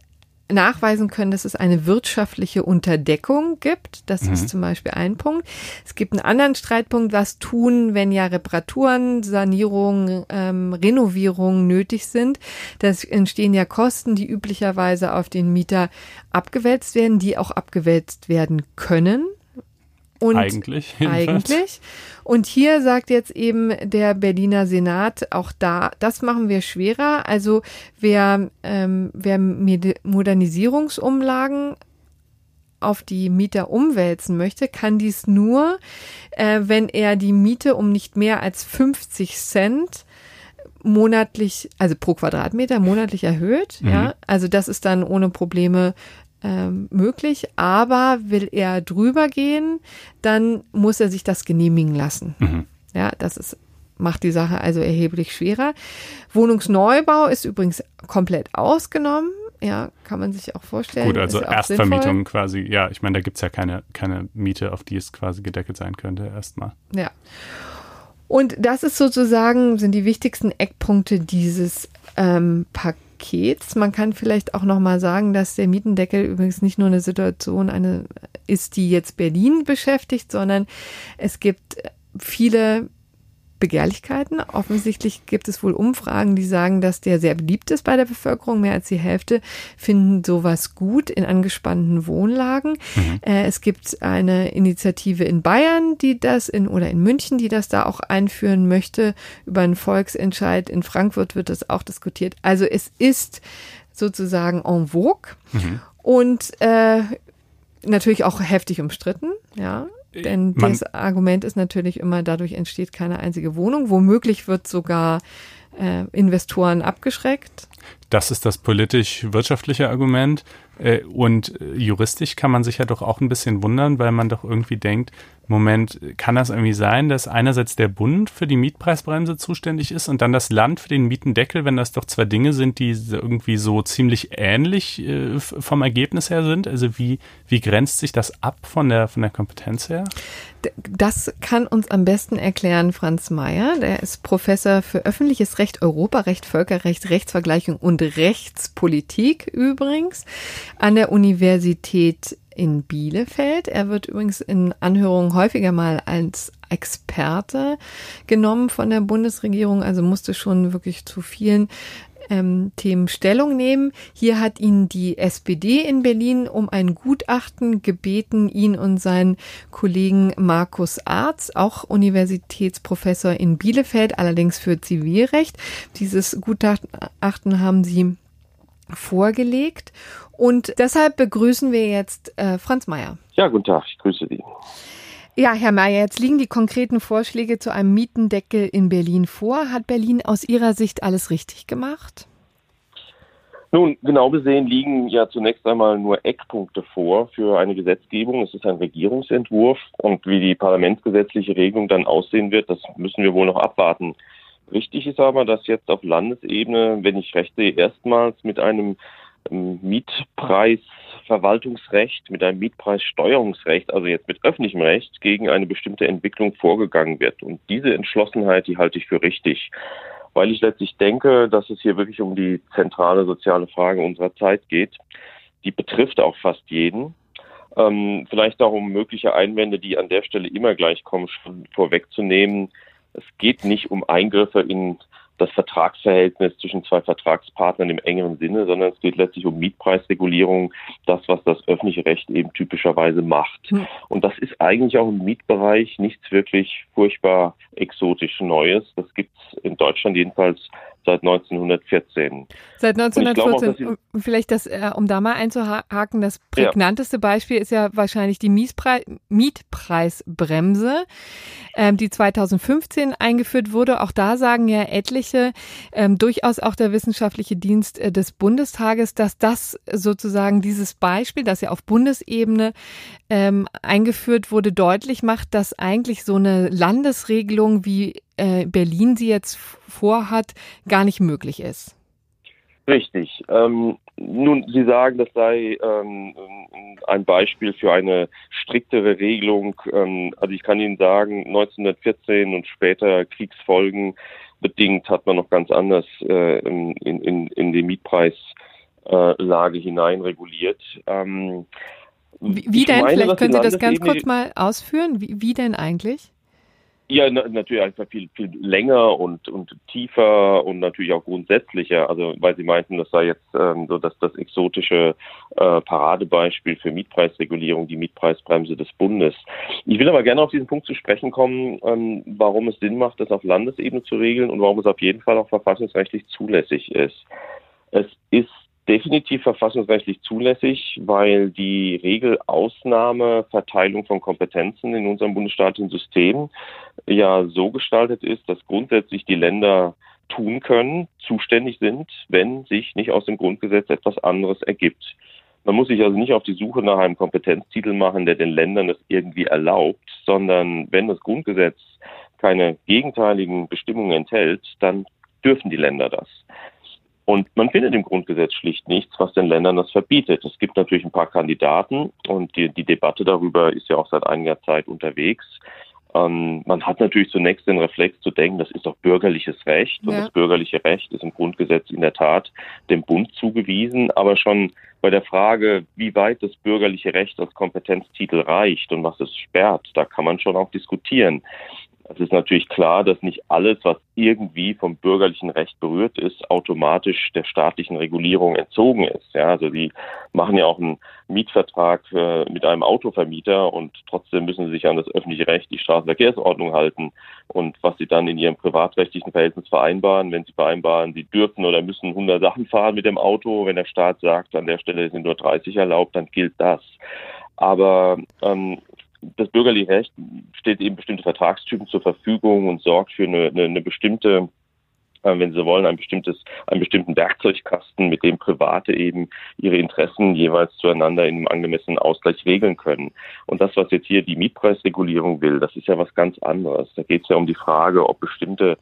nachweisen können, dass es eine wirtschaftliche Unterdeckung gibt. Das mhm. ist zum Beispiel ein Punkt. Es gibt einen anderen Streitpunkt, was tun, wenn ja Reparaturen, Sanierungen, ähm, Renovierungen nötig sind. Das entstehen ja Kosten, die üblicherweise auf den Mieter abgewälzt werden, die auch abgewälzt werden können. Und eigentlich. Jedenfalls. Eigentlich. Und hier sagt jetzt eben der Berliner Senat, auch da, das machen wir schwerer. Also wer, ähm, wer Modernisierungsumlagen auf die Mieter umwälzen möchte, kann dies nur, äh, wenn er die Miete um nicht mehr als 50 Cent monatlich, also pro Quadratmeter monatlich erhöht. Mhm. Ja, also das ist dann ohne Probleme ähm, möglich, aber will er drüber gehen, dann muss er sich das genehmigen lassen. Mhm. Ja, das ist macht die Sache also erheblich schwerer. Wohnungsneubau ist übrigens komplett ausgenommen. Ja, kann man sich auch vorstellen. Gut, also Erstvermietung quasi, ja, ich meine, da gibt es ja keine, keine Miete, auf die es quasi gedeckelt sein könnte, erstmal. Ja. Und das ist sozusagen, sind die wichtigsten Eckpunkte dieses ähm, Pakets. Pakets. Man kann vielleicht auch noch mal sagen, dass der Mietendeckel übrigens nicht nur eine Situation eine ist, die jetzt Berlin beschäftigt, sondern es gibt viele Begehrlichkeiten. Offensichtlich gibt es wohl Umfragen, die sagen, dass der sehr beliebt ist bei der Bevölkerung. Mehr als die Hälfte finden sowas gut in angespannten Wohnlagen. Mhm. Äh, es gibt eine Initiative in Bayern, die das in oder in München, die das da auch einführen möchte über einen Volksentscheid. In Frankfurt wird das auch diskutiert. Also es ist sozusagen en vogue mhm. und äh, natürlich auch heftig umstritten. Ja, denn Man, das Argument ist natürlich immer, dadurch entsteht keine einzige Wohnung. Womöglich wird sogar äh, Investoren abgeschreckt. Das ist das politisch-wirtschaftliche Argument. Äh, und äh, juristisch kann man sich ja doch auch ein bisschen wundern, weil man doch irgendwie denkt, Moment, kann das irgendwie sein, dass einerseits der Bund für die Mietpreisbremse zuständig ist und dann das Land für den Mietendeckel, wenn das doch zwei Dinge sind, die irgendwie so ziemlich ähnlich äh, vom Ergebnis her sind? Also wie, wie grenzt sich das ab von der, von der Kompetenz her? Das kann uns am besten erklären Franz Mayer. Der ist Professor für öffentliches Recht, Europarecht, Völkerrecht, Rechtsvergleichung und Rechtspolitik übrigens an der Universität in Bielefeld. Er wird übrigens in Anhörungen häufiger mal als Experte genommen von der Bundesregierung, also musste schon wirklich zu vielen ähm, Themen Stellung nehmen. Hier hat ihn die SPD in Berlin um ein Gutachten gebeten, ihn und seinen Kollegen Markus Arz, auch Universitätsprofessor in Bielefeld, allerdings für Zivilrecht. Dieses Gutachten haben sie vorgelegt und deshalb begrüßen wir jetzt äh, Franz Mayer. Ja, guten Tag, ich grüße Sie. Ja, Herr Mayer, jetzt liegen die konkreten Vorschläge zu einem Mietendeckel in Berlin vor. Hat Berlin aus Ihrer Sicht alles richtig gemacht? Nun, genau gesehen liegen ja zunächst einmal nur Eckpunkte vor für eine Gesetzgebung. Es ist ein Regierungsentwurf und wie die parlamentsgesetzliche Regelung dann aussehen wird, das müssen wir wohl noch abwarten. Richtig ist aber, dass jetzt auf Landesebene, wenn ich recht sehe, erstmals mit einem Mietpreisverwaltungsrecht, mit einem Mietpreissteuerungsrecht, also jetzt mit öffentlichem Recht, gegen eine bestimmte Entwicklung vorgegangen wird. Und diese Entschlossenheit, die halte ich für richtig, weil ich letztlich denke, dass es hier wirklich um die zentrale soziale Frage unserer Zeit geht. Die betrifft auch fast jeden. Ähm, vielleicht auch um mögliche Einwände, die an der Stelle immer gleich kommen, schon vorwegzunehmen. Es geht nicht um Eingriffe in das Vertragsverhältnis zwischen zwei Vertragspartnern im engeren Sinne, sondern es geht letztlich um Mietpreisregulierung, das, was das öffentliche Recht eben typischerweise macht. Hm. Und das ist eigentlich auch im Mietbereich nichts wirklich furchtbar exotisch Neues. Das gibt es in Deutschland jedenfalls seit 1914. Seit 1914. Auch, Vielleicht das, äh, um da mal einzuhaken, das prägnanteste ja. Beispiel ist ja wahrscheinlich die Mietpreis Mietpreisbremse, ähm, die 2015 eingeführt wurde. Auch da sagen ja etliche, ähm, durchaus auch der wissenschaftliche Dienst äh, des Bundestages, dass das sozusagen dieses Beispiel, das ja auf Bundesebene ähm, eingeführt wurde, deutlich macht, dass eigentlich so eine Landesregelung wie äh, Berlin sie jetzt vorhat, gar nicht möglich ist. Richtig. Ähm, nun, Sie sagen, das sei ähm, ein Beispiel für eine striktere Regelung. Ähm, also ich kann Ihnen sagen, 1914 und später Kriegsfolgen bedingt hat man noch ganz anders äh, in, in, in die Mietpreislage hinein reguliert. Ähm, wie, wie denn? Meine, Vielleicht können Sie das ganz kurz mal ausführen. Wie, wie denn eigentlich? Ja, na, natürlich einfach viel, viel länger und, und tiefer und natürlich auch grundsätzlicher. Also, weil Sie meinten, das sei jetzt ähm, so dass das exotische äh, Paradebeispiel für Mietpreisregulierung, die Mietpreisbremse des Bundes. Ich will aber gerne auf diesen Punkt zu sprechen kommen, ähm, warum es Sinn macht, das auf Landesebene zu regeln und warum es auf jeden Fall auch verfassungsrechtlich zulässig ist. Es ist definitiv verfassungsrechtlich zulässig, weil die Regelausnahmeverteilung von Kompetenzen in unserem bundesstaatlichen System ja so gestaltet ist, dass grundsätzlich die Länder tun können, zuständig sind, wenn sich nicht aus dem Grundgesetz etwas anderes ergibt. Man muss sich also nicht auf die Suche nach einem Kompetenztitel machen, der den Ländern das irgendwie erlaubt, sondern wenn das Grundgesetz keine gegenteiligen Bestimmungen enthält, dann dürfen die Länder das. Und man findet im Grundgesetz schlicht nichts, was den Ländern das verbietet. Es gibt natürlich ein paar Kandidaten und die, die Debatte darüber ist ja auch seit einiger Zeit unterwegs. Ähm, man hat natürlich zunächst den Reflex zu denken, das ist doch bürgerliches Recht ja. und das bürgerliche Recht ist im Grundgesetz in der Tat dem Bund zugewiesen, aber schon bei der Frage, wie weit das bürgerliche Recht als Kompetenztitel reicht und was es sperrt, da kann man schon auch diskutieren. Es ist natürlich klar, dass nicht alles, was irgendwie vom bürgerlichen Recht berührt ist, automatisch der staatlichen Regulierung entzogen ist. Ja, also sie machen ja auch einen Mietvertrag äh, mit einem Autovermieter und trotzdem müssen sie sich an das öffentliche Recht, die Straßenverkehrsordnung halten. Und was sie dann in ihrem privatrechtlichen Verhältnis vereinbaren, wenn sie vereinbaren, sie dürfen oder müssen 100 Sachen fahren mit dem Auto, wenn der Staat sagt, an der Stelle sind nur 30 erlaubt, dann gilt das. Aber ähm, das bürgerliche Recht steht eben bestimmte Vertragstypen zur Verfügung und sorgt für eine, eine, eine bestimmte äh, wenn Sie wollen, ein bestimmtes, einen bestimmten Werkzeugkasten, mit dem Private eben ihre Interessen jeweils zueinander in einem angemessenen Ausgleich regeln können. Und das, was jetzt hier die Mietpreisregulierung will, das ist ja was ganz anderes. Da geht es ja um die Frage, ob bestimmte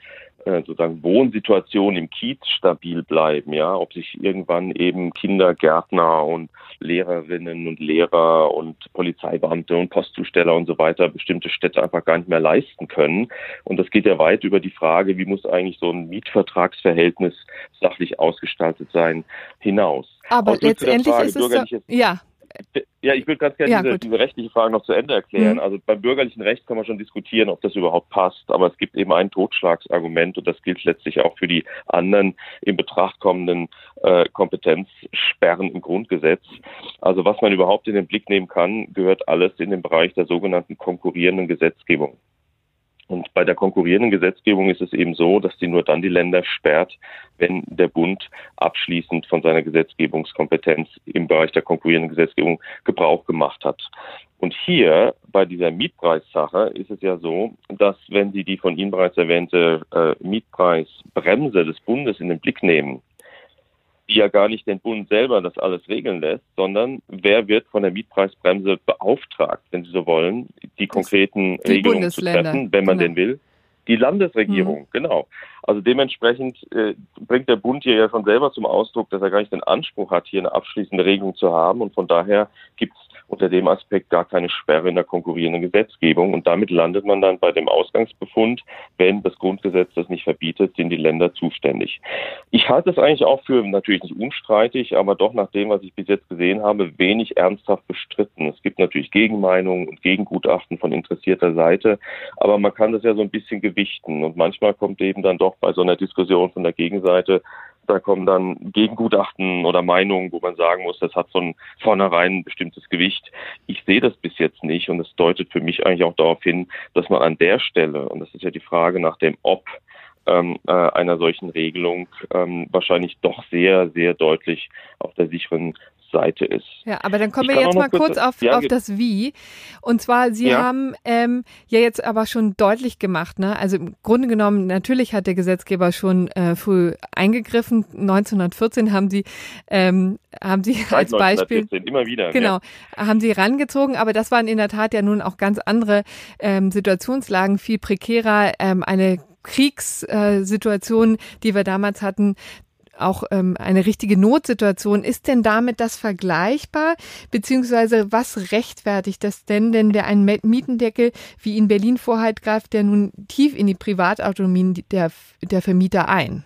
sozusagen Wohnsituationen im Kiez stabil bleiben, ja, ob sich irgendwann eben Kindergärtner und Lehrerinnen und Lehrer und Polizeibeamte und Postzusteller und so weiter bestimmte Städte einfach gar nicht mehr leisten können. Und das geht ja weit über die Frage, wie muss eigentlich so ein Mietvertragsverhältnis sachlich ausgestaltet sein, hinaus. Aber letztendlich Frage, ist es so, ja, ja, ich würde ganz gerne Ja, diese, diese rechtliche Frage noch zu Ende erklären. Mhm. Also beim bürgerlichen Recht kann man schon diskutieren, ob das überhaupt passt, aber es gibt eben ein Totschlagsargument und das gilt letztlich auch für die anderen in Betracht kommenden äh, Kompetenzsperren im Grundgesetz. Also was man überhaupt in den Blick nehmen kann, gehört alles in den Bereich der sogenannten konkurrierenden Gesetzgebung. Und bei der konkurrierenden Gesetzgebung ist es eben so, dass die nur dann die Länder sperrt, wenn der Bund abschließend von seiner Gesetzgebungskompetenz im Bereich der konkurrierenden Gesetzgebung Gebrauch gemacht hat. Und hier bei dieser Mietpreissache ist es ja so, dass wenn Sie die von Ihnen bereits erwähnte äh, Mietpreisbremse des Bundes in den Blick nehmen, die ja gar nicht den Bund selber das alles regeln lässt, sondern wer wird von der Mietpreisbremse beauftragt, wenn Sie so wollen, die konkreten die Regelungen zu treffen, wenn man genau. denn will? Die Landesregierung, genau. Also dementsprechend äh, bringt der Bund hier ja schon selber zum Ausdruck, dass er gar nicht den Anspruch hat, hier eine abschließende Regelung zu haben. Und von daher gibt es unter dem Aspekt gar keine Sperre in der konkurrierenden Gesetzgebung. Und damit landet man dann bei dem Ausgangsbefund, wenn das Grundgesetz das nicht verbietet, sind die Länder zuständig. Ich halte es eigentlich auch für natürlich nicht unstreitig, aber doch nach dem, was ich bis jetzt gesehen habe, wenig ernsthaft bestritten. Es gibt natürlich Gegenmeinungen und Gegengutachten von interessierter Seite, aber man kann das ja so ein bisschen gewichten. Und manchmal kommt eben dann doch bei so einer Diskussion von der Gegenseite da kommen dann Gegengutachten oder Meinungen, wo man sagen muss, das hat von vornherein ein bestimmtes Gewicht. Ich sehe das bis jetzt nicht und es deutet für mich eigentlich auch darauf hin, dass man an der Stelle, und das ist ja die Frage nach dem Ob, ähm, äh, einer solchen Regelung ähm, wahrscheinlich doch sehr, sehr deutlich auf der sicheren Seite ist. Ja, aber dann kommen Ich wir jetzt mal kurz- kurz auf, ja, auf das Wie. Und zwar, Sie Ja. haben ähm, ja jetzt aber schon deutlich gemacht, ne? Also im Grunde genommen, natürlich hat der Gesetzgeber schon äh, früh eingegriffen. 1914 haben Sie, ähm, haben Sie als Beispiel 1914 immer wieder. Genau, haben sie rangezogen, aber das waren in der Tat ja nun auch ganz andere ähm, Situationslagen, viel prekärer, ähm, eine Kriegssituation, die wir damals hatten, auch ähm, eine richtige Notsituation. Ist denn damit das vergleichbar? Beziehungsweise was rechtfertigt das denn? Denn der einen Mietendeckel, wie in Berlin vorhalt, greift der nun tief in die Privatautonomie der, der Vermieter ein.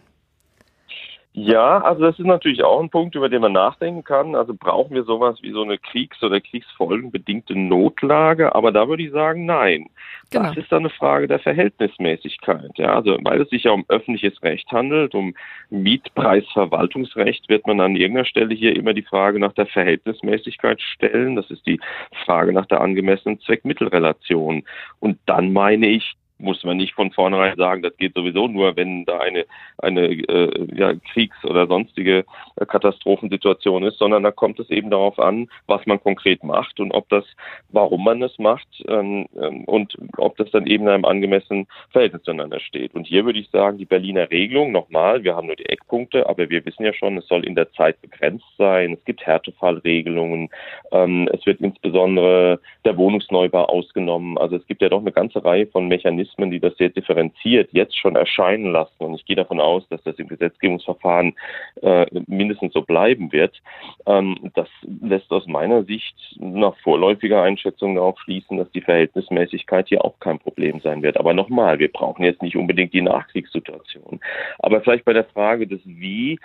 Ja, also das ist natürlich auch ein Punkt, über den man nachdenken kann. Also brauchen wir sowas wie so eine Kriegs- oder Kriegsfolgenbedingte Notlage? Aber da würde ich sagen, nein. Genau. Das ist dann eine Frage der Verhältnismäßigkeit. Ja, also weil es sich ja um öffentliches Recht handelt, um Mietpreisverwaltungsrecht, wird man an irgendeiner Stelle hier immer die Frage nach der Verhältnismäßigkeit stellen. Das ist die Frage nach der angemessenen Zweckmittelrelation. Und dann meine ich, muss man nicht von vornherein sagen, das geht sowieso nur, wenn da eine, eine äh, ja, Kriegs- oder sonstige äh, Katastrophensituation ist, sondern da kommt es eben darauf an, was man konkret macht und ob das, warum man es macht ähm, ähm, und ob das dann eben in einem angemessenen Verhältnis zueinander steht. Und hier würde ich sagen, die Berliner Regelung, nochmal, wir haben nur die Eckpunkte, aber wir wissen ja schon, es soll in der Zeit begrenzt sein, es gibt Härtefallregelungen, ähm, es wird insbesondere der Wohnungsneubau ausgenommen. Also es gibt ja doch eine ganze Reihe von Mechanismen, die das sehr differenziert jetzt schon erscheinen lassen. Und ich gehe davon aus, dass das im Gesetzgebungsverfahren äh, mindestens so bleiben wird. Ähm, das lässt aus meiner Sicht nach vorläufiger Einschätzung darauf schließen, dass die Verhältnismäßigkeit hier auch kein Problem sein wird. Aber nochmal, wir brauchen jetzt nicht unbedingt die Nachkriegssituation. Aber vielleicht bei der Frage des Wie,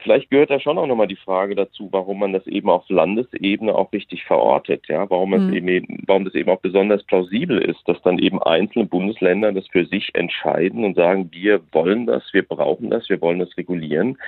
vielleicht gehört da schon auch nochmal die Frage dazu, warum man das eben auf Landesebene auch richtig verortet, ja, warum Mhm. eben, warum das eben auch besonders plausibel ist, dass dann eben einzelne Bundesländer das für sich entscheiden und sagen, wir wollen das, wir brauchen das, wir wollen das regulieren.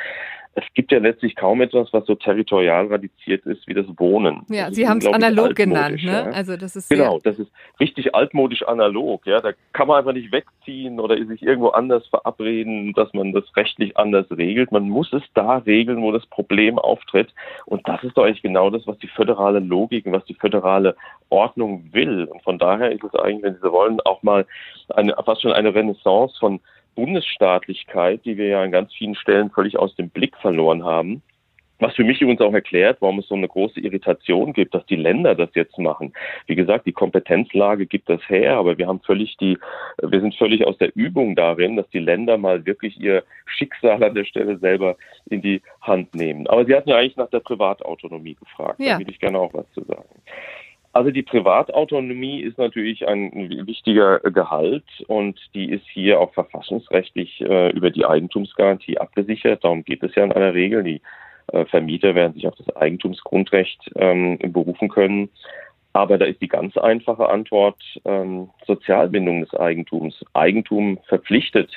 Es gibt ja letztlich kaum etwas, was so territorial radiziert ist wie das Wohnen. Ja, Das Sie haben es analog genannt, ne? ja. Also das ist Genau, das ist richtig altmodisch analog. Ja, da kann man einfach nicht wegziehen oder sich irgendwo anders verabreden, dass man das rechtlich anders regelt. Man muss es da regeln, wo das Problem auftritt. Und das ist doch eigentlich genau das, was die föderale Logik und was die föderale Ordnung will. Und von daher ist es eigentlich, wenn Sie so wollen, auch mal eine, fast schon eine Renaissance von Bundesstaatlichkeit, die wir ja an ganz vielen Stellen völlig aus dem Blick verloren haben. Was für mich übrigens auch erklärt, warum es so eine große Irritation gibt, dass die Länder das jetzt machen. Wie gesagt, die Kompetenzlage gibt das her, aber wir haben völlig die, wir sind völlig aus der Übung darin, dass die Länder mal wirklich ihr Schicksal an der Stelle selber in die Hand nehmen. Aber Sie hatten ja eigentlich nach der Privatautonomie gefragt. Ja. Da will ich gerne auch was zu sagen. Also die Privatautonomie ist natürlich ein wichtiger Gehalt und die ist hier auch verfassungsrechtlich äh, über die Eigentumsgarantie abgesichert. Darum geht es ja in aller Regel. Die äh, Vermieter werden sich auf das Eigentumsgrundrecht ähm, berufen können. Aber da ist die ganz einfache Antwort ähm, Sozialbindung des Eigentums. Eigentum verpflichtet.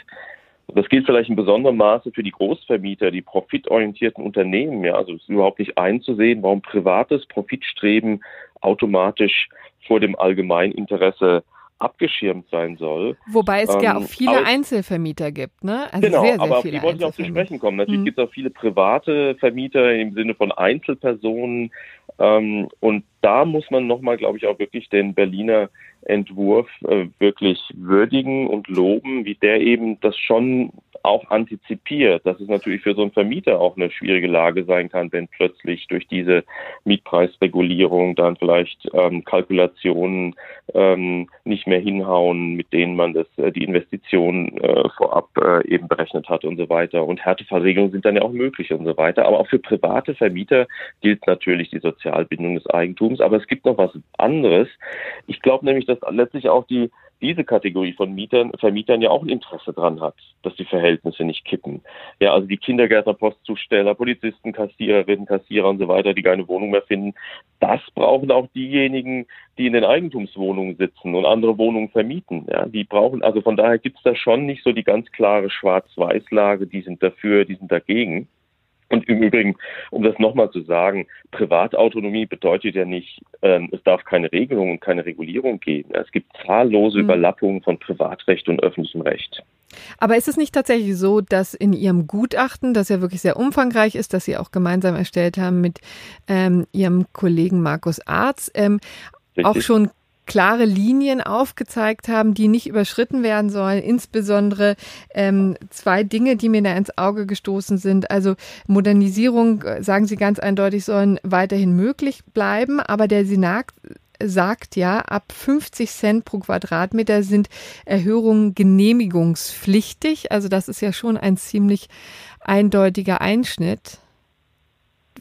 Das gilt vielleicht in besonderem Maße für die Großvermieter, die profitorientierten Unternehmen. Ja, also es ist überhaupt nicht einzusehen, warum privates Profitstreben automatisch vor dem Allgemeininteresse abgeschirmt sein soll. Wobei es ähm, ja auch viele Einzelvermieter gibt, ne? Also genau, sehr, sehr aber auf die wollte ich auch zu sprechen kommen. Natürlich hm. gibt es auch viele private Vermieter im Sinne von Einzelpersonen. Ähm, und da muss man nochmal, glaube ich, auch wirklich den Berliner Entwurf äh, wirklich würdigen und loben, wie der eben das schon auch antizipiert, dass es natürlich für so einen Vermieter auch eine schwierige Lage sein kann, wenn plötzlich durch diese Mietpreisregulierung dann vielleicht ähm, Kalkulationen ähm, nicht mehr hinhauen, mit denen man das, äh, die Investitionen äh, vorab äh, eben berechnet hat und so weiter. Und Härtefallregelungen sind dann ja auch möglich und so weiter. Aber auch für private Vermieter gilt natürlich die Sozialbindung des Eigentums. Aber es gibt noch was anderes. Ich glaube nämlich, dass letztlich auch die diese Kategorie von Mietern, Vermietern ja auch ein Interesse dran hat, dass die Verhältnisse nicht kippen. Ja, also die Kindergärtner, Postzusteller, Polizisten, Kassiererinnen, Kassierer und so weiter, die keine Wohnung mehr finden, das brauchen auch diejenigen, die in den Eigentumswohnungen sitzen und andere Wohnungen vermieten. Ja, die brauchen, also von daher gibt es da schon nicht so die ganz klare Schwarz-Weiß-Lage, die sind dafür, die sind dagegen. Und im Übrigen, um das nochmal zu sagen, Privatautonomie bedeutet ja nicht, ähm, es darf keine Regelung und keine Regulierung geben. Es gibt zahllose mhm. Überlappungen von Privatrecht und öffentlichem Recht. Aber ist es nicht tatsächlich so, dass in Ihrem Gutachten, das ja wirklich sehr umfangreich ist, das Sie auch gemeinsam erstellt haben mit ähm, Ihrem Kollegen Markus Arz, ähm, auch schon klare Linien aufgezeigt haben, die nicht überschritten werden sollen. Insbesondere ähm, zwei Dinge, die mir da ins Auge gestoßen sind. Also Modernisierung, äh, sagen Sie ganz eindeutig, sollen weiterhin möglich bleiben, aber der Senat sagt ja, ab 50 Cent pro Quadratmeter sind Erhöhungen genehmigungspflichtig. Also das ist ja schon ein ziemlich eindeutiger Einschnitt.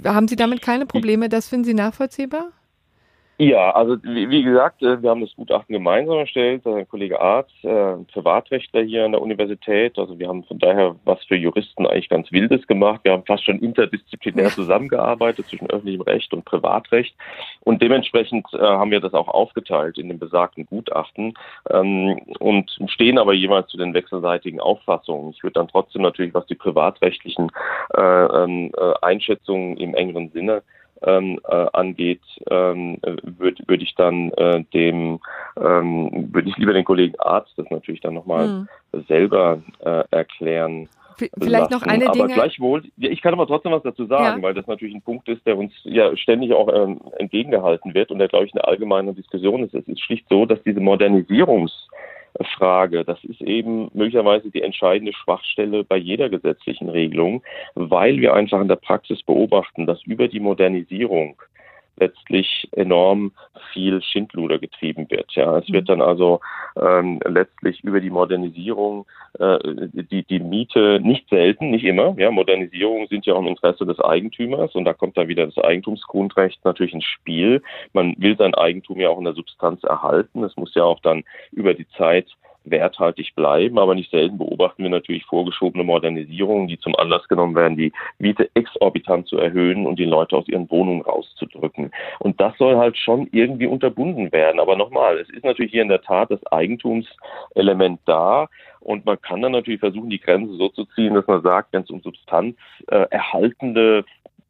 Haben Sie damit keine Probleme? Das finden Sie nachvollziehbar? Ja, also wie, wie, gesagt, äh, wir haben das Gutachten gemeinsam erstellt, ein Kollege Arzt, äh, Privatrechtler hier an der Universität. Also wir haben von daher was für Juristen eigentlich ganz Wildes gemacht. Wir haben fast schon interdisziplinär zusammengearbeitet zwischen öffentlichem Recht und Privatrecht. Und dementsprechend äh, haben wir das auch aufgeteilt in dem besagten Gutachten ähm, und stehen aber jeweils zu den wechselseitigen Auffassungen. Ich würde dann trotzdem natürlich, was die privatrechtlichen äh, ähm, äh, Einschätzungen im engeren Sinne ähm, äh, angeht, ähm, würde würd ich dann äh, dem, ähm, würde ich lieber den Kollegen Arzt das natürlich dann nochmal hm. selber äh, erklären. Vielleicht lassen. noch eine aber Dinge. gleichwohl, ich kann aber trotzdem was dazu sagen, ja. weil das natürlich ein Punkt ist, der uns ja ständig auch ähm, entgegengehalten wird und der, glaube ich, eine allgemeine Diskussion ist. Es ist schlicht so, dass diese Modernisierungs- Frage. Das ist eben möglicherweise die entscheidende Schwachstelle bei jeder gesetzlichen Regelung, weil wir einfach in der Praxis beobachten, dass über die Modernisierung letztlich enorm viel Schindluder getrieben wird. Ja, es wird dann also ähm, letztlich über die Modernisierung äh, die die Miete nicht selten, nicht immer. Ja, Modernisierungen sind ja auch im Interesse des Eigentümers und da kommt dann wieder das Eigentumsgrundrecht natürlich ins Spiel. Man will sein Eigentum ja auch in der Substanz erhalten. Es muss ja auch dann über die Zeit werthaltig bleiben. Aber nicht selten beobachten wir natürlich vorgeschobene Modernisierungen, die zum Anlass genommen werden, die Miete exorbitant zu erhöhen und die Leute aus ihren Wohnungen rauszudrücken. Und das soll halt schon irgendwie unterbunden werden. Aber nochmal, es ist natürlich hier in der Tat das Eigentumselement da. Und man kann dann natürlich versuchen, die Grenze so zu ziehen, dass man sagt, wenn es um substanzerhaltende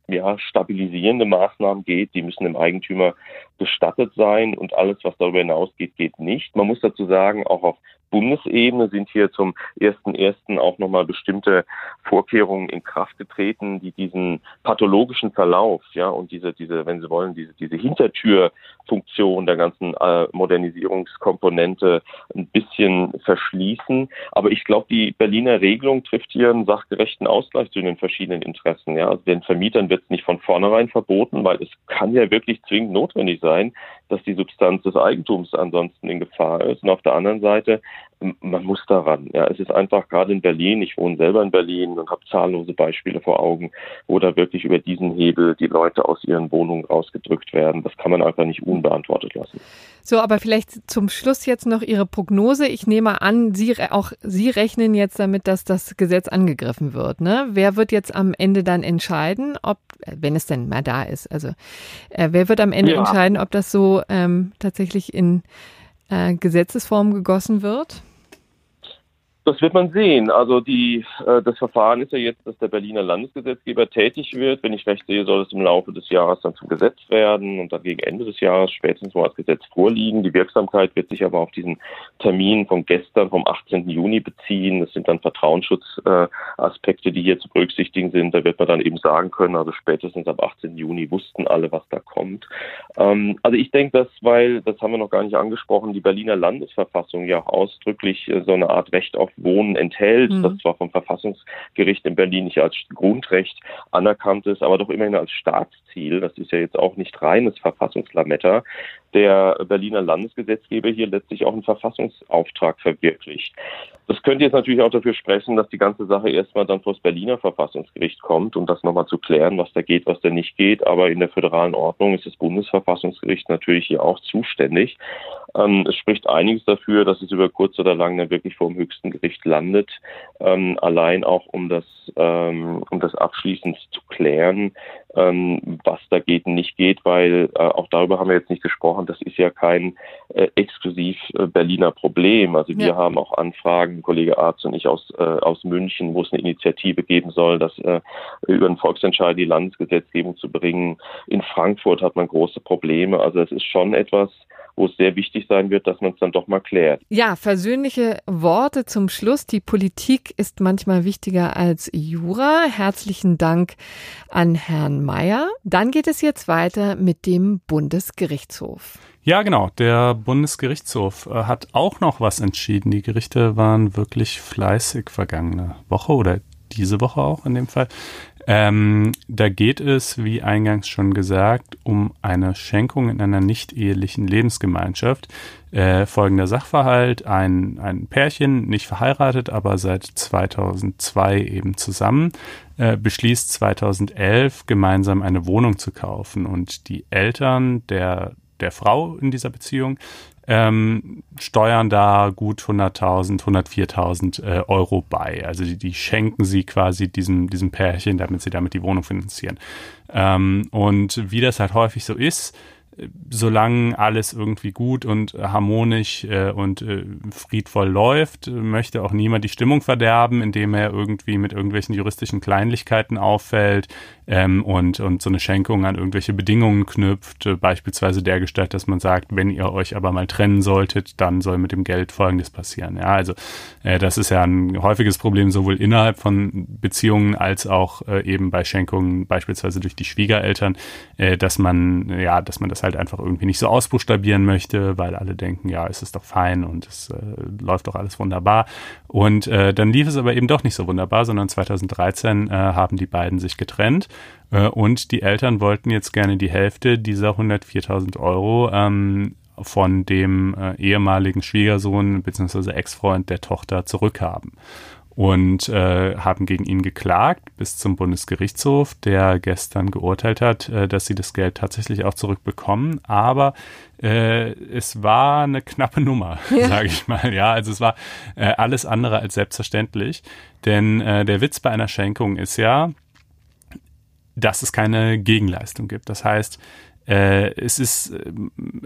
ja, stabilisierende Maßnahmen geht, die müssen dem Eigentümer gestattet sein und alles, was darüber hinausgeht, geht nicht. Man muss dazu sagen, auch auf Bundesebene sind hier zum ersten ersten auch nochmal bestimmte Vorkehrungen in Kraft getreten, die diesen pathologischen Verlauf, ja, und diese, diese, wenn Sie wollen, diese, diese Hintertürfunktion der ganzen äh, Modernisierungskomponente ein bisschen verschließen. Aber ich glaube, die Berliner Regelung trifft hier einen sachgerechten Ausgleich zu den verschiedenen Interessen. Ja, also den Vermietern wird es nicht von vornherein verboten, weil es kann ja wirklich zwingend notwendig sein, dass die Substanz des Eigentums ansonsten in Gefahr ist. Und auf der anderen Seite man muss daran. Ja, es ist einfach gerade in Berlin, ich wohne selber in Berlin und habe zahllose Beispiele vor Augen, wo da wirklich über diesen Hebel die Leute aus ihren Wohnungen rausgedrückt werden. Das kann man einfach nicht unbeantwortet lassen. So, aber vielleicht zum Schluss jetzt noch Ihre Prognose. Ich nehme an, Sie auch Sie rechnen jetzt damit, dass das Gesetz angegriffen wird. Ne? Wer wird jetzt am Ende dann entscheiden, ob, wenn es denn mal da ist, also äh, wer wird am Ende ja. entscheiden, ob das so ähm, tatsächlich in äh, Gesetzesform gegossen wird? Das wird man sehen. Also die, äh, das Verfahren ist ja jetzt, dass der Berliner Landesgesetzgeber tätig wird. Wenn ich recht sehe, soll es im Laufe des Jahres dann zum Gesetz werden und dann gegen Ende des Jahres spätestens mal als Gesetz vorliegen. Die Wirksamkeit wird sich aber auf diesen Termin von gestern, vom 18. Juni beziehen. Das sind dann Vertrauensschutzaspekte, äh, die hier zu berücksichtigen sind. Da wird man dann eben sagen können, also spätestens ab 18. Juni wussten alle, was da kommt. Ähm, also ich denke, dass, weil, das haben wir noch gar nicht angesprochen, die Berliner Landesverfassung ja auch ausdrücklich äh, so eine Art Recht auf Wohnen enthält, mhm. das zwar vom Verfassungsgericht in Berlin nicht als Grundrecht anerkannt ist, aber doch immerhin als Staatsziel. Das ist ja jetzt auch nicht reines Verfassungslametta. Der Berliner Landesgesetzgeber hier letztlich auch einen Verfassungsauftrag verwirklicht. Das könnte jetzt natürlich auch dafür sprechen, dass die ganze Sache erstmal dann vor das Berliner Verfassungsgericht kommt, um das nochmal zu klären, was da geht, was da nicht geht. Aber in der föderalen Ordnung ist das Bundesverfassungsgericht natürlich hier auch zuständig. Ähm, es spricht einiges dafür, dass es über kurz oder lang dann wirklich vor dem höchsten Gericht landet. Ähm, allein auch um das, ähm, um das abschließend zu klären, ähm, was da geht und nicht geht, weil äh, auch darüber haben wir jetzt nicht gesprochen. Das ist ja kein äh, exklusiv äh, Berliner Problem. Also wir ja. haben auch Anfragen, Kollege Arzt und ich aus, äh, aus München, wo es eine Initiative geben soll, das äh, über einen Volksentscheid die Landesgesetzgebung zu bringen. In Frankfurt hat man große Probleme. Also es ist schon etwas, wo es sehr wichtig sein wird, dass man es dann doch mal klärt. Ja, versöhnliche Worte zum Schluss. Die Politik ist manchmal wichtiger als Jura. Herzlichen Dank an Herrn Mayer. Dann geht es jetzt weiter mit dem Bundesgerichtshof. Ja, genau. Der Bundesgerichtshof äh, hat auch noch was entschieden. Die Gerichte waren wirklich fleißig vergangene Woche oder diese Woche auch in dem Fall. Ähm, da geht es, wie eingangs schon gesagt, um eine Schenkung in einer nicht-ehelichen Lebensgemeinschaft. Äh, folgender Sachverhalt, ein, ein Pärchen, nicht verheiratet, aber seit 2002 eben zusammen, äh, beschließt 2011 gemeinsam eine Wohnung zu kaufen und die Eltern der der Frau in dieser Beziehung ähm, steuern da gut 100.000, 104.000 äh, Euro bei. Also die, die, schenken sie quasi diesem, diesem Pärchen, damit sie damit die Wohnung finanzieren. Ähm, und wie das halt häufig so ist, solange alles irgendwie gut und harmonisch äh, und äh, friedvoll läuft, möchte auch niemand die Stimmung verderben, indem er irgendwie mit irgendwelchen juristischen Kleinlichkeiten auffällt ähm, und, und so eine Schenkung an irgendwelche Bedingungen knüpft, äh, beispielsweise dergestalt, dass man sagt, wenn ihr euch aber mal trennen solltet, dann soll mit dem Geld Folgendes passieren. Ja, also äh, das ist ja ein häufiges Problem sowohl innerhalb von Beziehungen als auch äh, eben bei Schenkungen, beispielsweise durch die Schwiegereltern, äh, dass man ja, dass man das halt einfach irgendwie nicht so ausbuchstabieren möchte, weil alle denken, ja, es ist doch fein und es äh, läuft doch alles wunderbar. Und äh, dann lief es aber eben doch nicht so wunderbar, sondern 2013 äh, haben die beiden sich getrennt äh, und die Eltern wollten jetzt gerne die Hälfte dieser 104.000 Euro ähm, von dem äh, ehemaligen Schwiegersohn bzw. Ex-Freund der Tochter zurückhaben und äh, haben gegen ihn geklagt bis zum Bundesgerichtshof, der gestern geurteilt hat, äh, dass sie das Geld tatsächlich auch zurückbekommen. Aber äh, es war eine knappe Nummer, <laughs> ja. sage ich mal. Ja, also es war äh, alles andere als selbstverständlich. Denn äh, der Witz bei einer Schenkung ist ja, dass es keine Gegenleistung gibt. Das heißt, äh, es ist äh,